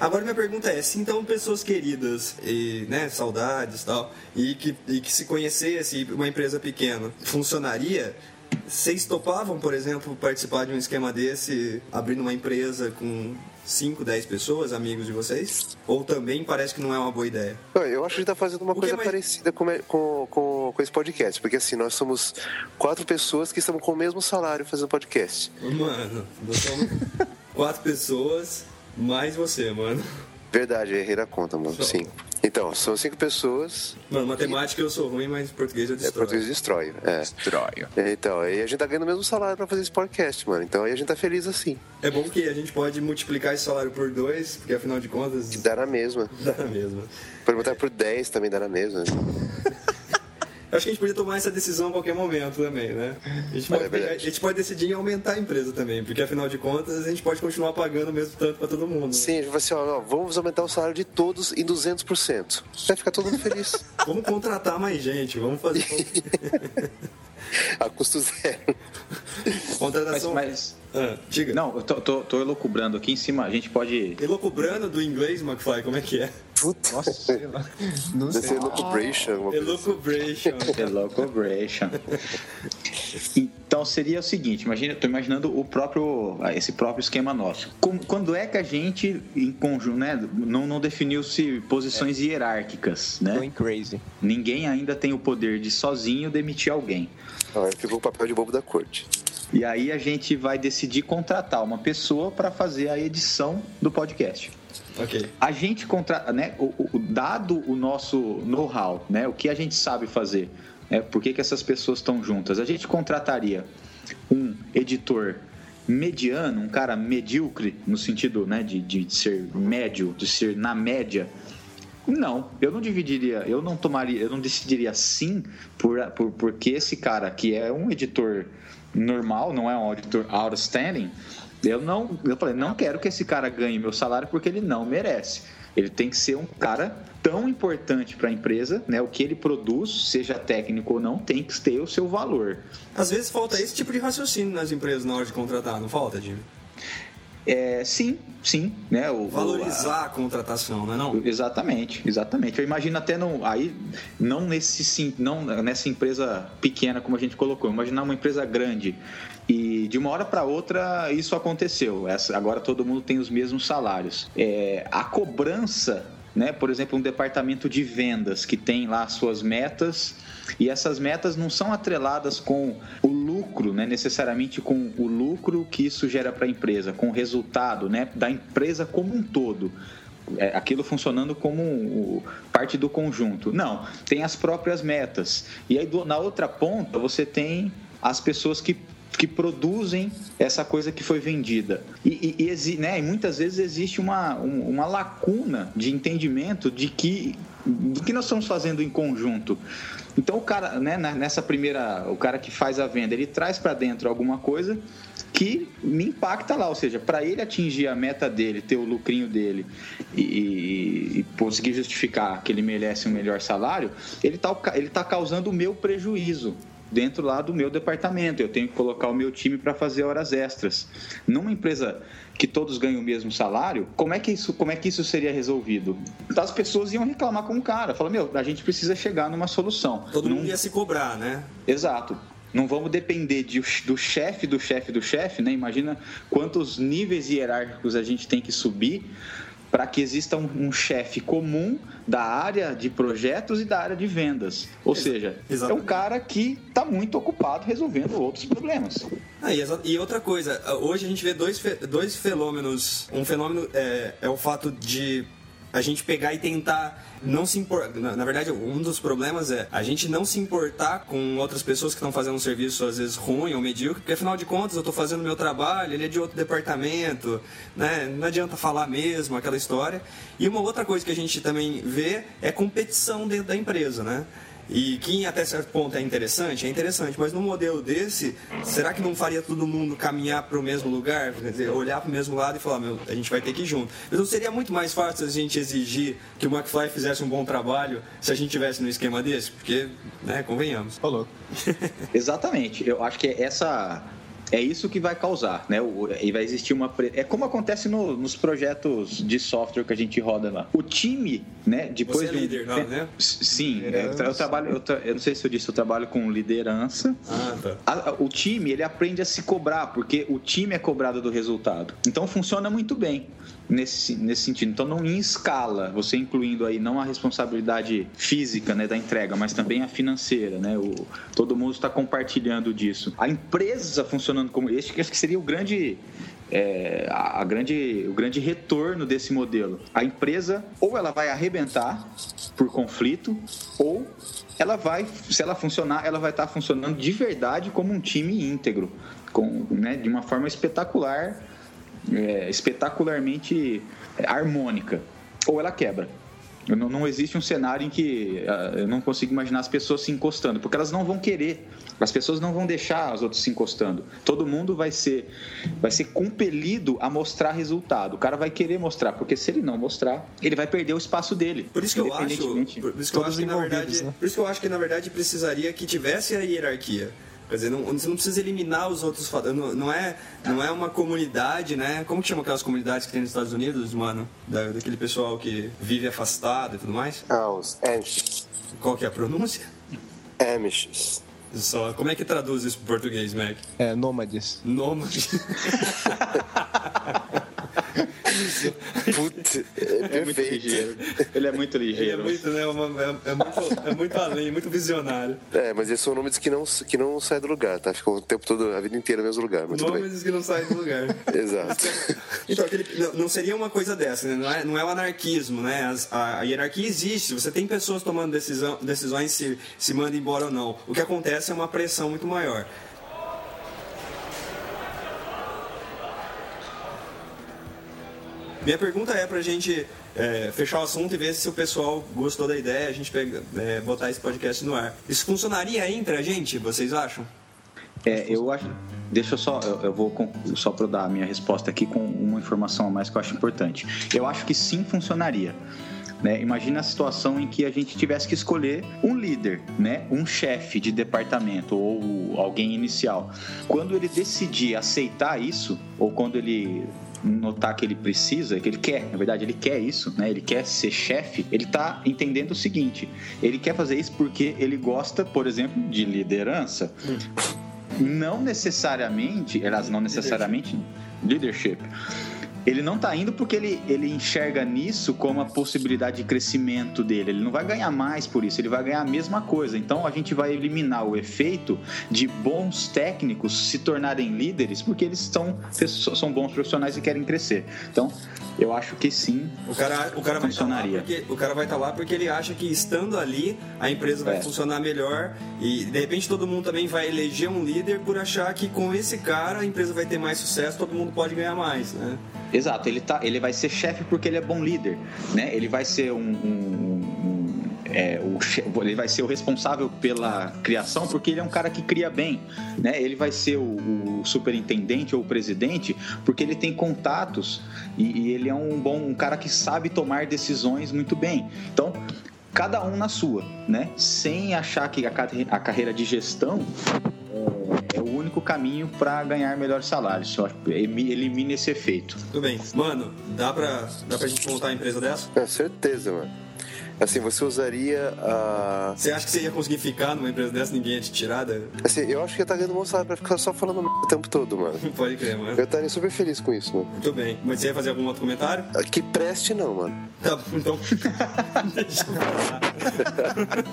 Speaker 1: Agora minha pergunta é, se então pessoas queridas e né, saudades e tal, e que, e que se conhecesse uma empresa pequena, funcionaria? Vocês topavam, por exemplo, participar de um esquema desse, abrindo uma empresa com 5, 10 pessoas, amigos de vocês? Ou também parece que não é uma boa ideia?
Speaker 3: Eu acho que a gente tá fazendo uma coisa mais... parecida com, com, com, com, esse podcast, porque assim, nós somos quatro pessoas que estamos com o mesmo salário fazendo podcast.
Speaker 1: Mano, nós somos quatro pessoas mais você, mano.
Speaker 3: Verdade, errei na conta, mano. Sim. Então, são cinco pessoas.
Speaker 1: Mano, matemática eu sou ruim, mas português eu destrói.
Speaker 3: É, português destrói. É.
Speaker 4: Destrói.
Speaker 3: Então, aí a gente tá ganhando o mesmo salário pra fazer esse podcast, mano. Então aí a gente tá feliz assim.
Speaker 1: É bom que a gente pode multiplicar esse salário por dois, porque afinal de contas.
Speaker 3: Dá na mesma. [LAUGHS]
Speaker 1: Dá na mesma.
Speaker 3: Pode botar por 10 também dá na mesma. [LAUGHS]
Speaker 1: acho que a gente podia tomar essa decisão a qualquer momento também, né? A gente, pode, é a gente pode decidir em aumentar a empresa também, porque afinal de contas a gente pode continuar pagando o mesmo tanto para todo mundo. Né?
Speaker 3: Sim, a gente vai assim, ó, vamos aumentar o salário de todos em 200%. Vai ficar todo mundo feliz. [LAUGHS]
Speaker 1: vamos contratar mais gente, vamos fazer. [LAUGHS]
Speaker 3: a custo zero.
Speaker 1: Contratação.
Speaker 4: Mas, mas...
Speaker 1: Ah, diga.
Speaker 4: Não, eu tô, tô, tô elocubrando aqui em cima, a gente pode.
Speaker 1: Elocubrando do inglês, McFly, como é que é?
Speaker 3: Puta. Nossa, [LAUGHS] sei lá. Não sei. Deve Elocubration.
Speaker 1: Elocubration. [LAUGHS]
Speaker 4: Elocubration. então seria o seguinte, imagina, estou imaginando o próprio, esse próprio esquema nosso. Quando é que a gente, em conjunto, né, não, não definiu-se posições é. hierárquicas, né?
Speaker 2: Going crazy.
Speaker 4: Ninguém ainda tem o poder de sozinho demitir alguém.
Speaker 3: Ah, ficou o papel de bobo da corte.
Speaker 4: E aí a gente vai decidir contratar uma pessoa para fazer a edição do podcast.
Speaker 1: Okay.
Speaker 4: A gente contrata, né, o, o, dado o nosso know-how, né, o que a gente sabe fazer, é por que, que essas pessoas estão juntas, a gente contrataria um editor mediano, um cara medíocre, no sentido né, de, de ser médio, de ser na média. Não, eu não dividiria, eu não tomaria, eu não decidiria sim por, por porque esse cara que é um editor normal, não é um editor outstanding, eu não, eu falei, não quero que esse cara ganhe meu salário porque ele não merece. Ele tem que ser um cara tão importante para a empresa, né? O que ele produz, seja técnico ou não, tem que ter o seu valor.
Speaker 1: Às vezes falta esse tipo de raciocínio nas empresas na hora de contratar, não falta, Jimmy?
Speaker 4: É, sim, sim, né? O,
Speaker 1: Valorizar a, a, contratação, não é não?
Speaker 4: Exatamente, exatamente. Eu imagino até não, aí não nesse não nessa empresa pequena como a gente colocou, imaginar uma empresa grande e de uma hora para outra isso aconteceu. Essa, agora todo mundo tem os mesmos salários. É, a cobrança, né? Por exemplo, um departamento de vendas que tem lá suas metas e essas metas não são atreladas com o lucro, né, necessariamente com o lucro que isso gera para a empresa, com o resultado né, da empresa como um todo. É, aquilo funcionando como parte do conjunto. Não, tem as próprias metas. E aí na outra ponta você tem as pessoas que que produzem essa coisa que foi vendida. E, e, e, né, e muitas vezes existe uma, uma lacuna de entendimento de que do que nós estamos fazendo em conjunto. Então o cara, né, nessa primeira, o cara que faz a venda, ele traz para dentro alguma coisa que me impacta lá, ou seja, para ele atingir a meta dele, ter o lucrinho dele e, e, e, conseguir justificar que ele merece um melhor salário, ele está ele tá causando o meu prejuízo dentro lá do meu departamento. Eu tenho que colocar o meu time para fazer horas extras. Numa empresa que todos ganham o mesmo salário, como é que isso, como é que isso seria resolvido? As pessoas iam reclamar com o cara, falar, meu, a gente precisa chegar numa solução.
Speaker 1: Todo Num... mundo ia se cobrar, né?
Speaker 4: Exato. Não vamos depender de, do chefe, do chefe, do chefe, né? Imagina quantos níveis hierárquicos a gente tem que subir para que exista um, um chefe comum da área de projetos e da área de vendas. Ou seja, Exatamente. é um cara que está muito ocupado resolvendo outros problemas.
Speaker 1: Ah, e, e, outra coisa, hoje a gente vê dois, dois fenômenos. Um fenômeno é, é o fato de a gente pegar e tentar não se importar. Na, na, verdade, um dos problemas é a gente não se importar com outras pessoas que estão fazendo um serviço às vezes ruim ou medíocre, porque afinal de contas eu estou fazendo meu trabalho, ele é de outro departamento, né? Não adianta falar mesmo aquela história. E uma outra coisa que a gente também vê é competição dentro da empresa, né? E que até certo ponto é interessante, é interessante, mas no modelo desse, será que não faria todo mundo caminhar para o mesmo lugar, quer dizer, olhar para o mesmo lado e falar, meu, a gente vai ter que ir junto? Então seria muito mais fácil a gente exigir que o McFly fizesse um bom trabalho se a gente tivesse no esquema desse, porque, né, convenhamos.
Speaker 2: Falou. [LAUGHS]
Speaker 4: Exatamente. Eu acho que essa é isso que vai causar, né? E vai existir uma. É como acontece no, nos projetos de software que a gente roda lá. O time, né? Depois
Speaker 1: Você é líder, não, né?
Speaker 4: Sim, é, eu trabalho. Eu, tra... eu, não sei se eu disse, eu trabalho com liderança.
Speaker 1: Ah, tá.
Speaker 4: A, o time, ele aprende a se cobrar, porque o time é cobrado do resultado. Então funciona muito bem nesse, nesse sentido. Então, não em escala, você incluindo aí não a responsabilidade física né, da entrega, mas também a financeira, né? O, todo mundo está compartilhando disso. A empresa funcionando como este, que acho que seria o grande é, a, grande, o grande retorno desse modelo. A empresa ou ela vai arrebentar por conflito, ou ela vai, se ela funcionar, ela vai estar funcionando de verdade como um time íntegro, com, né, de uma forma espetacular é, espetacularmente harmônica, ou ela quebra. Não, não, existe um cenário em que uh, eu não consigo imaginar as pessoas se encostando, porque elas não vão querer. As pessoas não vão deixar as outras se encostando. Todo mundo vai ser, vai ser compelido a mostrar resultado. O cara vai querer mostrar, porque se ele não mostrar, ele vai perder o espaço dele.
Speaker 1: Por isso que eu acho, por isso que eu acho que na verdade, né? por isso que eu acho que na verdade precisaria que tivesse a hierarquia. Quer dizer, não, você não precisa eliminar os outros fatores. Não, não, é, não é uma comunidade, né? Como que chama aquelas comunidades que tem nos Estados Unidos, mano? Da, daquele pessoal que vive afastado e tudo mais?
Speaker 3: Ah, os Amish.
Speaker 1: Qual que é a pronúncia?
Speaker 3: Amish.
Speaker 1: Só, como é que traduz isso para português, Mac?
Speaker 2: É, nômades.
Speaker 1: Nômades. [LAUGHS]
Speaker 3: Putz, é,
Speaker 4: é muito ligeiro. Ele é muito ligeiro.
Speaker 1: Ele é muito, né, é, uma, é, é, muito, é muito além, muito visionário.
Speaker 3: É, mas esses são nomes que não, que não saem do lugar, tá? Ficam o tempo todo, a vida inteira no mesmo lugar. Mas
Speaker 1: nomes que não saem do lugar. [LAUGHS]
Speaker 3: Exato.
Speaker 1: Então, aquele, não seria uma coisa dessa, né? Não é, não é o anarquismo, né? As, a, a, hierarquia existe, você tem pessoas tomando decisão, decisões se, se manda embora ou não. O que acontece é uma pressão muito maior. Minha pergunta é para a gente é, fechar o assunto e ver se o pessoal gostou da ideia, a gente pega, é, botar esse podcast no ar. Isso funcionaria entre a gente, vocês acham?
Speaker 4: É, eu acho. Deixa eu só, eu, eu vou só para dar a minha resposta aqui com uma informação a mais que eu acho importante. Eu acho que sim funcionaria. Né? Imagina a situação em que a gente tivesse que escolher um líder, né? um chefe de departamento ou alguém inicial. Quando ele decidir aceitar isso, ou quando ele notar que ele precisa, que ele quer, na verdade, ele quer isso, né? Ele quer ser chefe, ele tá entendendo o seguinte: ele quer fazer isso porque ele gosta, por exemplo, de liderança. Hum. Não necessariamente, elas não necessariamente leadership. leadership ele não está indo porque ele, ele enxerga nisso como a possibilidade de crescimento dele. Ele não vai ganhar mais por isso, ele vai ganhar a mesma coisa. Então a gente vai eliminar o efeito de bons técnicos se tornarem líderes porque eles são, são bons profissionais e querem crescer. Então eu acho que sim.
Speaker 1: O cara, o cara funcionaria. Vai porque, o cara vai estar tá lá porque ele acha que estando ali a empresa vai é. funcionar melhor e de repente todo mundo também vai eleger um líder por achar que com esse cara a empresa vai ter mais sucesso, todo mundo pode ganhar mais, né?
Speaker 4: Exato, ele, tá, ele vai ser chefe porque ele é bom líder, né? Ele vai ser um, um, um é, o, ele vai ser o responsável pela criação porque ele é um cara que cria bem, né? Ele vai ser o, o superintendente ou o presidente porque ele tem contatos e, e ele é um bom um cara que sabe tomar decisões muito bem. Então cada um na sua, né? Sem achar que a, a carreira de gestão é, o único caminho para ganhar melhor salário. Só elimina esse efeito.
Speaker 1: Tudo bem. Mano, dá pra, dá pra gente montar a empresa dessa?
Speaker 3: Com certeza, mano. Assim, você usaria a.
Speaker 1: Você acha que você ia conseguir ficar numa empresa dessa ninguém ia te tirar? Da...
Speaker 3: Assim, eu acho que eu estaria ganhando bom salário pra ficar só falando o tempo todo, mano. [LAUGHS]
Speaker 1: Pode crer, mano.
Speaker 3: Eu estaria super feliz com isso, mano.
Speaker 1: Muito bem. Mas você ia fazer algum outro comentário?
Speaker 3: Que preste não, mano.
Speaker 1: Tá bom, então. [LAUGHS] Deixa eu
Speaker 4: falar.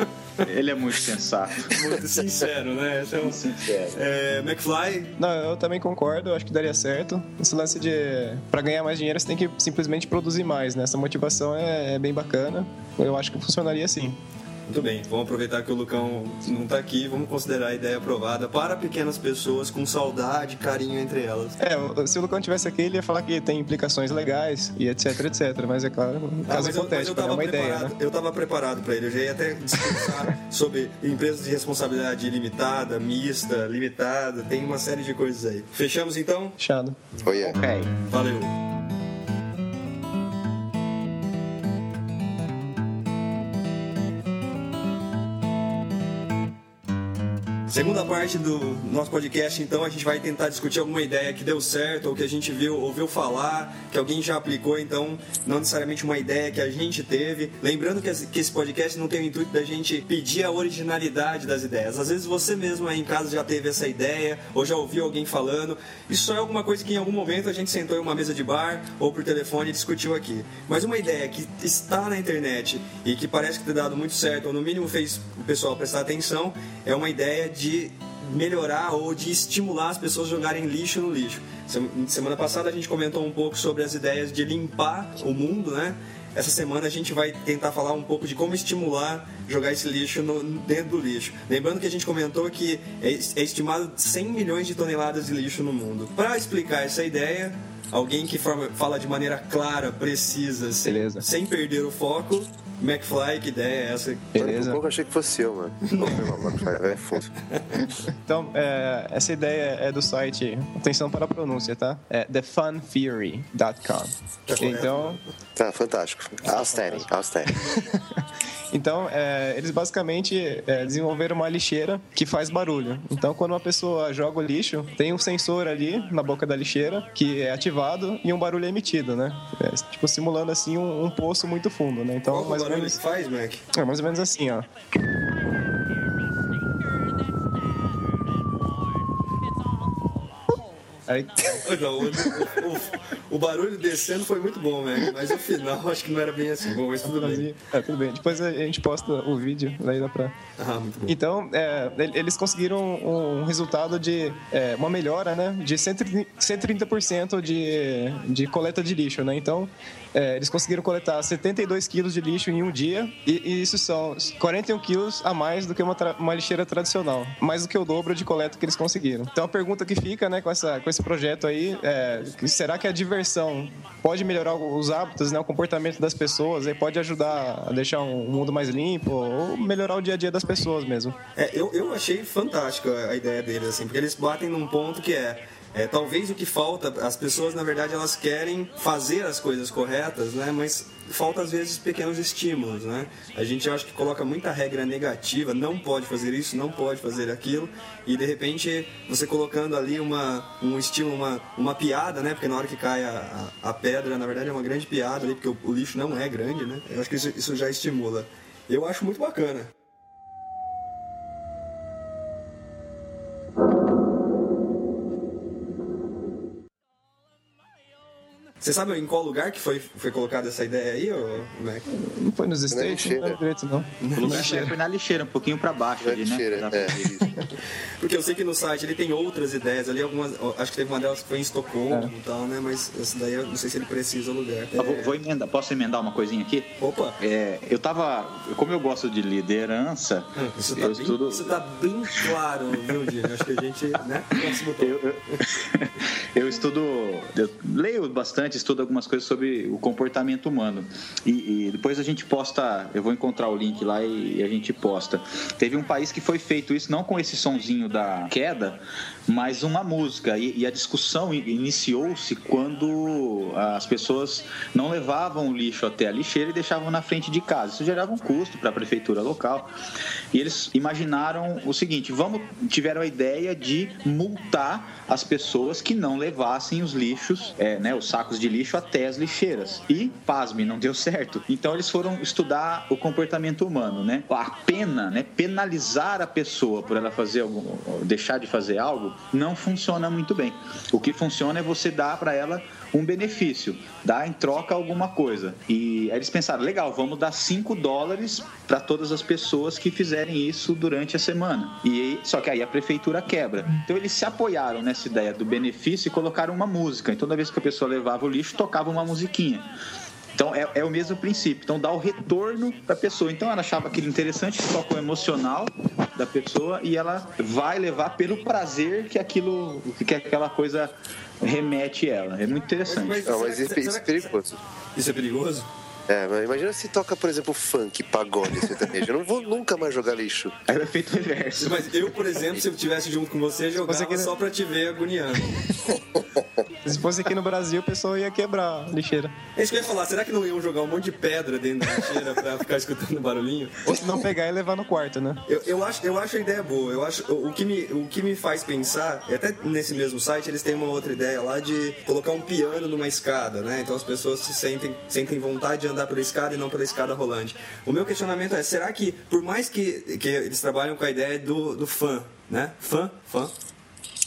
Speaker 4: [LAUGHS] Ele é muito sensato. [LAUGHS]
Speaker 1: Muito sincero, né? É um...
Speaker 4: sincero.
Speaker 1: É, McFly?
Speaker 2: Não, eu também concordo. Acho que daria certo. Esse lance de. Pra ganhar mais dinheiro, você tem que simplesmente produzir mais, né? Essa motivação é, é bem bacana. Eu acho que funcionaria assim.
Speaker 1: Muito bem, vamos aproveitar que o Lucão não está aqui, vamos considerar a ideia aprovada para pequenas pessoas com saudade e carinho entre elas.
Speaker 2: É, se o Lucão tivesse aqui, ele ia falar que tem implicações legais e etc, etc. Mas é claro, um ah, caso ah, hipotético, eu, eu é uma ideia, né?
Speaker 1: Eu estava preparado para ele, eu já ia até discursar [LAUGHS] sobre empresas de responsabilidade limitada, mista, limitada, tem uma série de coisas aí. Fechamos então?
Speaker 2: Fechado.
Speaker 3: Oh, yeah.
Speaker 4: Ok.
Speaker 1: Valeu. Segunda parte do nosso podcast, então, a gente vai tentar discutir alguma ideia que deu certo, ou que a gente viu, ouviu falar, que alguém já aplicou, então, não necessariamente uma ideia que a gente teve. Lembrando que esse podcast não tem o intuito da gente pedir a originalidade das ideias. Às vezes você mesmo aí em casa já teve essa ideia, ou já ouviu alguém falando. Isso só é alguma coisa que em algum momento a gente sentou em uma mesa de bar ou por telefone e discutiu aqui. Mas uma ideia que está na internet e que parece ter dado muito certo, ou no mínimo fez o pessoal prestar atenção, é uma ideia de de melhorar ou de estimular as pessoas a jogarem lixo no lixo. Semana passada a gente comentou um pouco sobre as ideias de limpar o mundo, né? Essa semana a gente vai tentar falar um pouco de como estimular jogar esse lixo no, dentro do lixo. Lembrando que a gente comentou que é, é estimado 100 milhões de toneladas de lixo no mundo. Para explicar essa ideia, alguém que fala de maneira clara, precisa, sem, sem perder o foco, McFly, que ideia é essa?
Speaker 3: Beleza. Eu achei que fosse eu, mano. [LAUGHS] é.
Speaker 2: Então, é, essa ideia é do site, atenção para a pronúncia, tá? É thefuntheory.com. Tá então...
Speaker 3: Tá, fantástico. Outstanding, outstanding. [LAUGHS]
Speaker 2: Então, é, eles basicamente é, desenvolveram uma lixeira que faz barulho. Então, quando uma pessoa joga o lixo, tem um sensor ali na boca da lixeira que é ativado e um barulho é emitido, né? É, tipo, simulando assim um, um, poço muito fundo, né?
Speaker 1: Então, Qual mais barulho menos... faz, Mac?
Speaker 2: É mais ou menos assim, ó.
Speaker 1: Aí... [LAUGHS] Não, o, o, o, barulho descendo foi muito bom, né? Mas o final acho que não era bem assim. Bom, mas tudo bem.
Speaker 2: É, tudo bem. Depois a gente posta o vídeo, daí dá pra.
Speaker 1: Ah, muito bom.
Speaker 2: Então, é, eles conseguiram um resultado de é, uma melhora, né? De 130% de, de coleta de lixo, né? Então, é, eles conseguiram coletar 72 quilos de lixo em um dia e, e isso são 41 quilos a mais do que uma, uma lixeira tradicional, mais do que o dobro de coleta que eles conseguiram. Então a pergunta que fica, né, com, essa, com esse projeto aí é: será que a diversão pode melhorar os hábitos, né, o comportamento das pessoas, e pode ajudar a deixar um mundo mais limpo ou melhorar o dia a dia das pessoas mesmo?
Speaker 1: É, eu, eu achei fantástica a ideia deles, assim, porque eles batem num ponto que é é, talvez o que falta, as pessoas na verdade elas querem fazer as coisas corretas, né? Mas falta às vezes pequenos estímulos, né? A gente acha que coloca muita regra negativa, não pode fazer isso, não pode fazer aquilo, e de repente você colocando ali uma, um estímulo, uma, uma piada, né? Porque na hora que cai a, a, a pedra, na verdade é uma grande piada ali, porque o, o, lixo não é grande, né? Eu acho que isso, isso já estimula. Eu acho muito bacana. Você sabe em qual lugar que foi, foi colocada essa ideia aí, ou
Speaker 2: Mac? Não foi nos States, não direito, não.
Speaker 4: Na lixeira. Foi na lixeira, um pouquinho pra baixo na ali, né? lixeira, né?
Speaker 1: É. [LAUGHS] Porque eu sei que no site ele tem outras ideias ali, algumas. Acho que teve uma delas que foi em Estocolmo é. e tal, né? Mas essa daí eu não sei se ele precisa o lugar.
Speaker 4: É... Vou, vou, emendar, posso emendar uma coisinha aqui?
Speaker 1: Opa!
Speaker 4: É, eu tava. Como eu gosto de liderança.
Speaker 1: Hum, isso, tá bem, estudo... isso tá bem claro, viu, Dino? Acho que a gente, né?
Speaker 4: Eu, eu, [LAUGHS] eu estudo. Eu leio bastante bastante, estuda algumas coisas sobre o comportamento humano. E, e, depois a gente posta, eu vou encontrar o link lá e, e, a gente posta. Teve um país que foi feito isso, não com esse sonzinho da queda, mas uma música. E, e a discussão iniciou-se quando as pessoas não levavam o lixo até a lixeira e deixavam na frente de casa. Isso gerava um custo para a prefeitura local. E eles imaginaram o seguinte: vamos, tiveram a ideia de multar as pessoas que não levassem os lixos, é, né, os sacos de lixo até as lixeiras. E, pasme, não deu certo. Então eles foram estudar o comportamento humano, né? A pena, né? Penalizar a pessoa por ela fazer algum, deixar de fazer algo, não funciona muito bem. O que funciona é você dar para ela um benefício, dar em troca alguma coisa. E aí eles pensaram, legal, vamos dar 5 dólares para todas as pessoas que fizerem isso durante a semana. E só que aí a prefeitura quebra. Então eles se apoiaram nessa ideia do benefício e colocaram uma música. Então toda vez que a pessoa levava o lixo, tocava uma musiquinha. Então é, é, o mesmo princípio. Então dá o retorno para a pessoa. Então ela achava aquilo interessante, toca o emocional da pessoa e ela vai levar pelo prazer que aquilo, que aquela coisa remete ela. É muito interessante.
Speaker 3: Mas, Não, mas isso, isso é perigoso.
Speaker 1: Isso é perigoso?
Speaker 3: É, mas imagina se toca, por exemplo, funk, pagode, sertanejo. Eu não vou nunca mais jogar lixo.
Speaker 4: Aí é feito
Speaker 1: reverso. Mas eu, por exemplo, se eu estivesse junto com você, jogava você quer... só pra te ver agoniando. [LAUGHS]
Speaker 2: Se fosse aqui no Brasil, o pessoal ia quebrar a lixeira.
Speaker 1: É isso que eu ia falar, será que não iam jogar um monte de pedra dentro da lixeira pra ficar escutando barulhinho?
Speaker 2: Ou se não pegar e levar no quarto, né?
Speaker 1: Eu, eu, acho, eu acho a ideia boa. Eu acho, o, que me, o que me faz pensar, e até nesse mesmo site, eles têm uma outra ideia lá de colocar um piano numa escada, né? Então as pessoas se sentem, sentem vontade de andar pela escada e não pela escada rolante. O meu questionamento é, será que, por mais que, que eles trabalham com a ideia do, do fã, né? Fã, fã,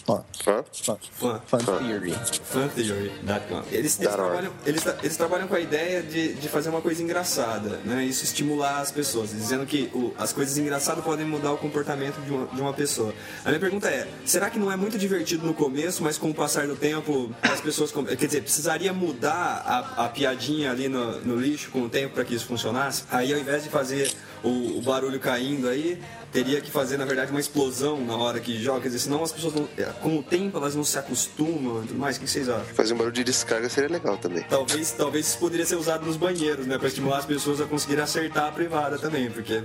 Speaker 3: Fã. Fã
Speaker 2: Theory.
Speaker 1: Fantheory.com. Eles, eles, trabalham, eles, eles, trabalham com a ideia de, de fazer uma coisa engraçada, né? Isso estimular as pessoas, dizendo que o, as coisas engraçadas podem mudar o comportamento de uma, de uma pessoa. A minha pergunta é, será que não é muito divertido no começo, mas com o passar do tempo as pessoas... Quer dizer, precisaria mudar a, a piadinha ali no, no lixo com o tempo para que isso funcionasse? Aí ao invés de fazer o, o barulho caindo aí, teria que fazer, na verdade, uma explosão na hora que joga. Quer dizer, senão as pessoas, não, é, com o tempo, elas não se acostumam e tudo mais. O que vocês acham?
Speaker 3: Fazer um barulho de descarga seria legal também.
Speaker 1: Talvez, talvez isso poderia ser usado nos banheiros, né? Pra estimular as pessoas a conseguirem acertar a privada também, porque...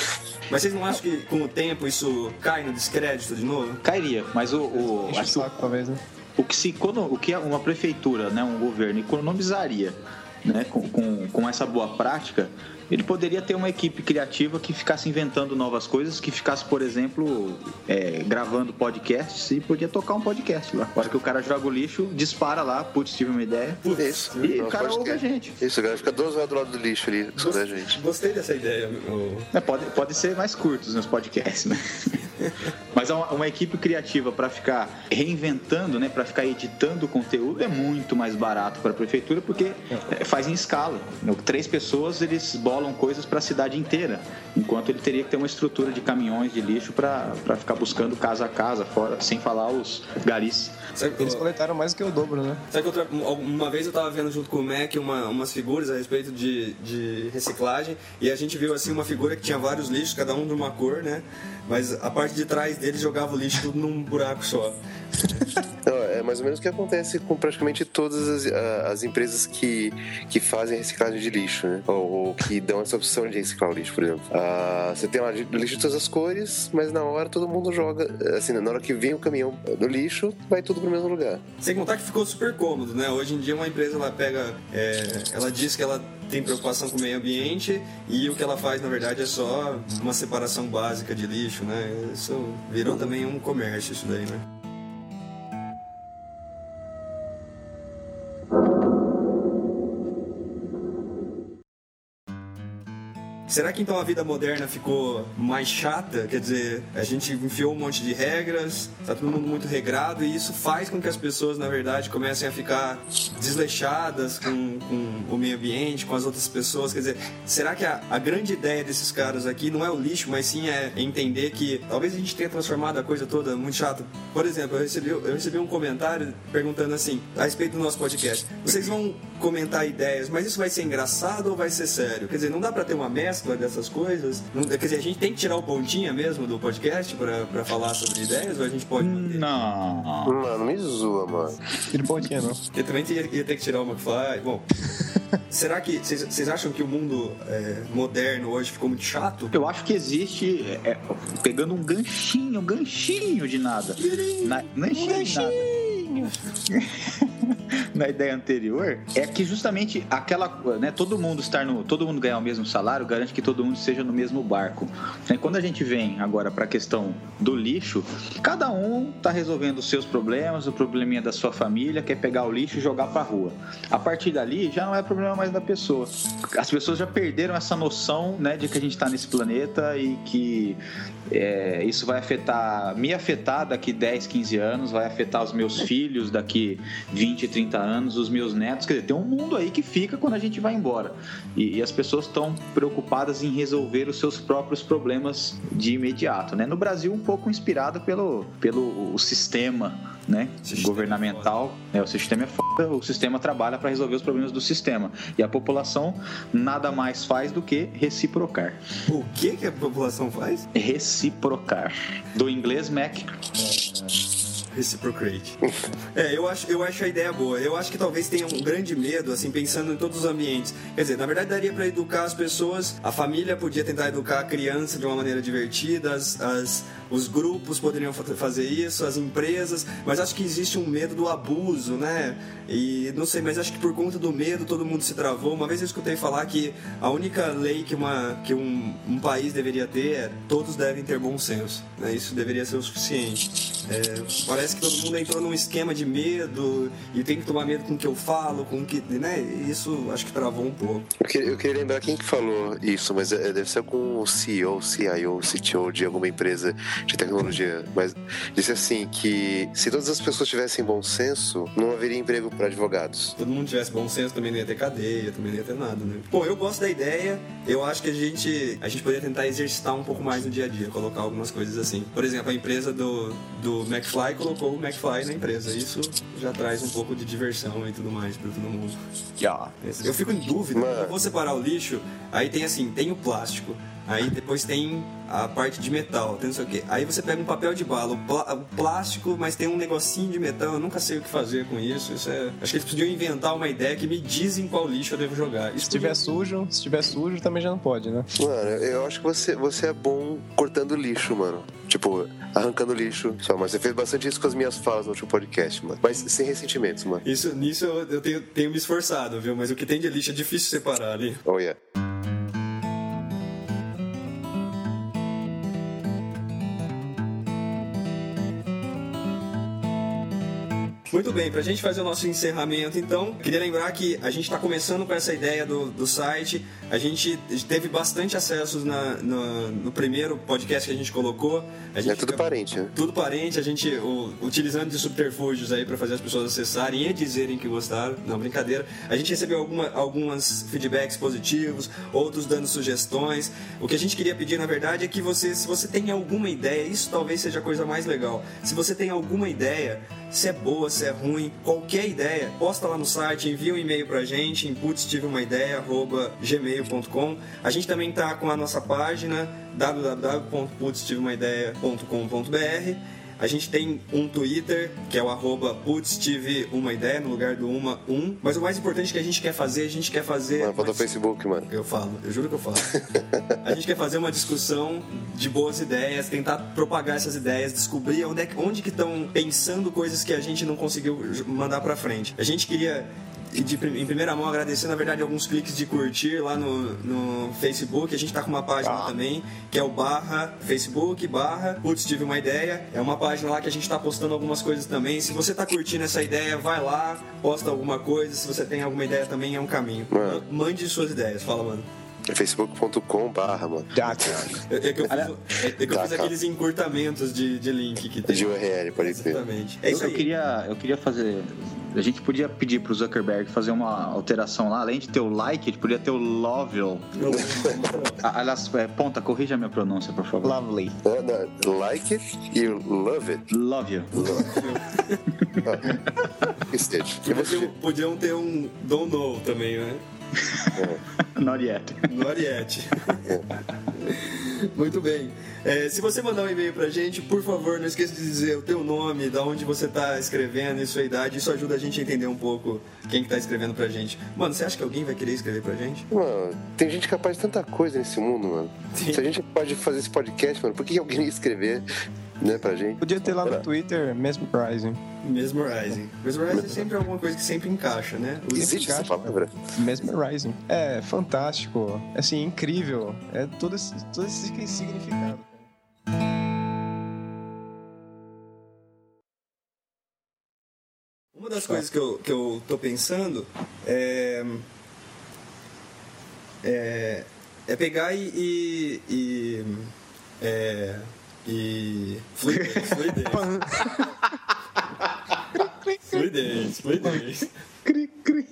Speaker 1: [LAUGHS] mas vocês não acham que, com o tempo, isso cai no descrédito de novo?
Speaker 4: Cairia, mas o... o
Speaker 2: acho o saco, talvez, né?
Speaker 4: O que, se, quando, o que uma prefeitura, né, um governo economizaria né, com, com, com essa boa prática ele poderia ter uma equipe criativa que ficasse inventando novas coisas, que ficasse, por exemplo, é, gravando podcasts e podia tocar um podcast lá. A hora que o cara joga o lixo, dispara lá, putz, tive uma ideia.
Speaker 3: Isso.
Speaker 4: E o cara ouve a gente.
Speaker 3: Isso, o cara fica duas horas do lado do lixo ali, Gost, a gente.
Speaker 1: Gostei dessa ideia. Meu...
Speaker 4: É, pode, pode ser mais curtos nos podcasts, né? [LAUGHS] Mas uma, uma equipe criativa para ficar reinventando, né, para ficar editando o conteúdo é muito mais barato para a prefeitura porque é, faz em escala. Três pessoas eles bolam coisas para a cidade inteira, enquanto ele teria que ter uma estrutura de caminhões de lixo para ficar buscando casa a casa, fora, sem falar os garis.
Speaker 2: Eles coletaram mais do que o dobro, né?
Speaker 1: Sabe que outra, uma vez eu estava vendo junto com o Mac uma, umas figuras a respeito de, de reciclagem e a gente viu assim uma figura que tinha vários lixos, cada um de uma cor, né? Mas a parte de trás deles jogava o lixo tudo num buraco só.
Speaker 3: É mais ou menos o que acontece com praticamente todas as, as empresas que, que fazem reciclagem de lixo, né? Ou, ou que dão essa opção de reciclar o lixo, por exemplo. Ah, você tem lá lixo de todas as cores, mas na hora todo mundo joga, assim, na hora que vem o caminhão do lixo, vai tudo pro mesmo lugar.
Speaker 1: Sem contar que ficou super cômodo, né? Hoje em dia uma empresa ela pega, é, ela diz que ela tem preocupação com o meio ambiente e o que ela faz na verdade é só uma separação básica de lixo, né? Isso virou também um comércio isso daí, né? Será que então a vida moderna ficou mais chata? Quer dizer, a gente enfiou um monte de regras, tá todo mundo muito regrado e isso faz com que as pessoas, na verdade, comecem a ficar desleixadas com, com o meio ambiente, com as outras pessoas. Quer dizer, será que a, a grande ideia desses caras aqui não é o lixo, mas sim é entender que talvez a gente tenha transformado a coisa toda muito chata? Por exemplo, eu recebi, eu recebi um comentário perguntando assim, a respeito do nosso podcast. Vocês vão comentar ideias, mas isso vai ser engraçado ou vai ser sério? Quer dizer, não dá pra ter uma mescla mescla dessas coisas? Quer dizer, a gente tem que tirar o pontinha mesmo do podcast pra, pra falar sobre ideias ou a gente pode manter?
Speaker 4: Não.
Speaker 3: Mano, me zoa, mano.
Speaker 2: Tira pontinha, não.
Speaker 1: Eu também ia, ia ter que tirar o McFly. Bom. [LAUGHS] Será que vocês acham que o mundo é, moderno hoje ficou muito chato?
Speaker 4: Eu acho que existe, é, é pegando um ganchinho, um ganchinho de nada. Na, ganchinho de nada. [LAUGHS] [LAUGHS] na ideia anterior é que justamente aquela, né, todo mundo estar no, todo mundo ganhar o mesmo salário garante que todo mundo esteja no mesmo barco. Né, quando a gente vem agora para a questão do lixo, cada um está resolvendo os seus problemas, o probleminha da sua família, quer pegar o lixo e jogar para rua. A partir dali já não é problema mais da pessoa. As pessoas já perderam essa noção, né, de que a gente está nesse planeta e que é, isso vai afetar, me afetar daqui 10, 15 anos, vai afetar os meus filhos daqui 20, 30 anos, os meus netos. Quer dizer, tem um mundo aí que fica quando a gente vai embora. E, e as pessoas estão preocupadas em resolver os seus próprios problemas de imediato. Né? No Brasil, um pouco inspirado pelo, pelo o sistema né, sistema governamental. É, o sistema é foda, o sistema trabalha para resolver os problemas do sistema. E a população nada mais faz do que reciprocar.
Speaker 1: O que, que a população faz?
Speaker 4: Reciprocar. Do inglês Mac.
Speaker 1: Reciprocate. [LAUGHS] é, eu acho, eu acho a ideia boa. Eu acho que talvez tenha um grande medo, assim, pensando em todos os ambientes. Quer dizer, na verdade daria para educar as pessoas, a família podia tentar educar a criança de uma maneira divertida, as, as os grupos poderiam fazer isso, as empresas, mas acho que existe um medo do abuso, né? E não sei, mas acho que por conta do medo todo mundo se travou. Uma vez eu escutei falar que a única lei que, uma, que um, um país deveria ter é todos devem ter bom senso. Né? Isso deveria ser o suficiente. É, parece que todo mundo entrou num esquema de medo e tem que tomar medo com o que eu falo, com o que. Né? Isso acho que travou um pouco.
Speaker 3: Eu queria, eu queria lembrar quem que falou isso, mas é, deve ser com o CEO, CIO, CTO de alguma empresa de tecnologia. Mas disse assim que se todas as pessoas tivessem bom senso, não haveria emprego para advogados.
Speaker 1: Se todo mundo tivesse bom senso, também não ia ter cadeia, também não ia ter nada, né? Pô, eu gosto da ideia, eu acho que a gente, a gente poderia tentar exercitar um pouco mais no dia a dia, colocar algumas coisas assim. Por exemplo, a empresa do, do McFly colocou o McFly na empresa. Isso já traz um pouco de diversão e tudo mais para todo mundo.
Speaker 2: Yeah.
Speaker 1: Eu fico em dúvida, eu vou separar o lixo, aí tem assim, tem o plástico, aí depois tem a parte de metal, tem não sei o que. Aí você pega um papel de bala, o, plástico, mas tem um negocinho de metal, eu nunca sei o que fazer com isso. isso é... Acho que eles podiam inventar uma ideia que me dizem qual lixo eu devo jogar.
Speaker 2: Isso se tiver sujo, se tiver sujo também já não pode, né?
Speaker 3: Mano, eu acho que você, você é bom cortando lixo, mano. Tipo, arrancando lixo só. Mas você fez bastante isso com as minhas falas no último podcast, mano. Mas sem ressentimentos, mano.
Speaker 1: Isso, nisso eu, eu tenho, tenho me esforçado, viu? Mas o que tem de lixo é difícil separar ali.
Speaker 3: Oh, yeah.
Speaker 1: Muito bem, para a gente fazer o nosso encerramento, então, queria lembrar que a gente está começando com essa ideia do, do site. A gente teve bastante acessos na, no, no, primeiro podcast que a gente colocou. A gente
Speaker 3: é tudo parente, né?
Speaker 1: Tudo parente, a gente o, utilizando de subterfúgios aí para fazer as pessoas acessarem e dizerem que gostaram. Não, brincadeira. A gente recebeu alguma, algumas feedbacks positivos, outros dando sugestões. O que a gente queria pedir, na verdade, é que você, se você tem alguma ideia, isso talvez seja a coisa mais legal. Se você tem alguma ideia, se é boa, se é ruim, qualquer ideia, posta lá no site, envia um e-mail pra gente, inputs tive uma ideia, gmail.com. A gente também tá com a nossa página www.putstiveumaideias.com.br a gente tem um Twitter, que é o arroba putz, tive uma ideia no lugar do uma, um. Mas o mais importante que a gente quer fazer, a gente quer fazer.
Speaker 3: Mano, bota no Facebook, mano.
Speaker 1: Eu falo, eu juro que eu falo. [LAUGHS] a gente quer fazer uma discussão de boas ideias, tentar propagar essas ideias, descobrir onde, é, onde que estão pensando coisas que a gente não conseguiu mandar pra frente. A gente queria de, em primeira mão agradecer, na verdade, alguns cliques de curtir lá no, no Facebook. A gente está com uma página ah. também, que é o barra Facebook, barra Putz, tive uma ideia. É uma página lá que a gente está postando algumas coisas também. Se você está curtindo essa ideia, vai lá, posta alguma coisa. Se você tem alguma ideia também, é um caminho. Mano. Mande suas ideias. Fala, mano.
Speaker 3: É facebook.com barra, mano.
Speaker 1: É, é que eu fiz, é, é que eu fiz aqueles encurtamentos de, de link que tem.
Speaker 3: De URL, pode
Speaker 1: ser. Exatamente.
Speaker 4: É isso eu, eu, queria, eu queria fazer a gente podia pedir pro Zuckerberg fazer uma alteração lá, além de ter o like, a gente podia ter o Lovell. [LAUGHS] Aliás, é, ponta, corrija a minha pronúncia, por favor.
Speaker 2: Lovely.
Speaker 3: Uh, like it e love it.
Speaker 4: Love you. Love you. [LAUGHS]
Speaker 1: ah, podiam ter um don't know também, né? [LAUGHS]
Speaker 4: Not yet.
Speaker 1: Not yet. Muito bem. É, se você mandar um e-mail pra gente, por favor, não esqueça de dizer o teu nome, da onde você tá escrevendo e sua idade. Isso ajuda a gente a entender um pouco quem que tá escrevendo pra gente. Mano, você acha que alguém vai querer escrever pra gente?
Speaker 3: Mano, tem gente capaz de tanta coisa nesse mundo, mano. Sim. Se a gente pode fazer esse podcast, mano, por que alguém ia escrever? Né, pra gente.
Speaker 2: Podia ter lá no Twitter Mesmerizing.
Speaker 1: Mesmerizing. Mesmerizing é sempre alguma coisa que sempre encaixa, né?
Speaker 3: Existe encaixa, essa palavra?
Speaker 2: Mesmerizing. É fantástico, assim, incrível. É todo esse, todo esse significado.
Speaker 1: Uma das coisas que eu, que eu tô pensando é, é, é pegar e, e, e é, e. Fluidez, fluidez. fluidez, fluidez. Cri, cri.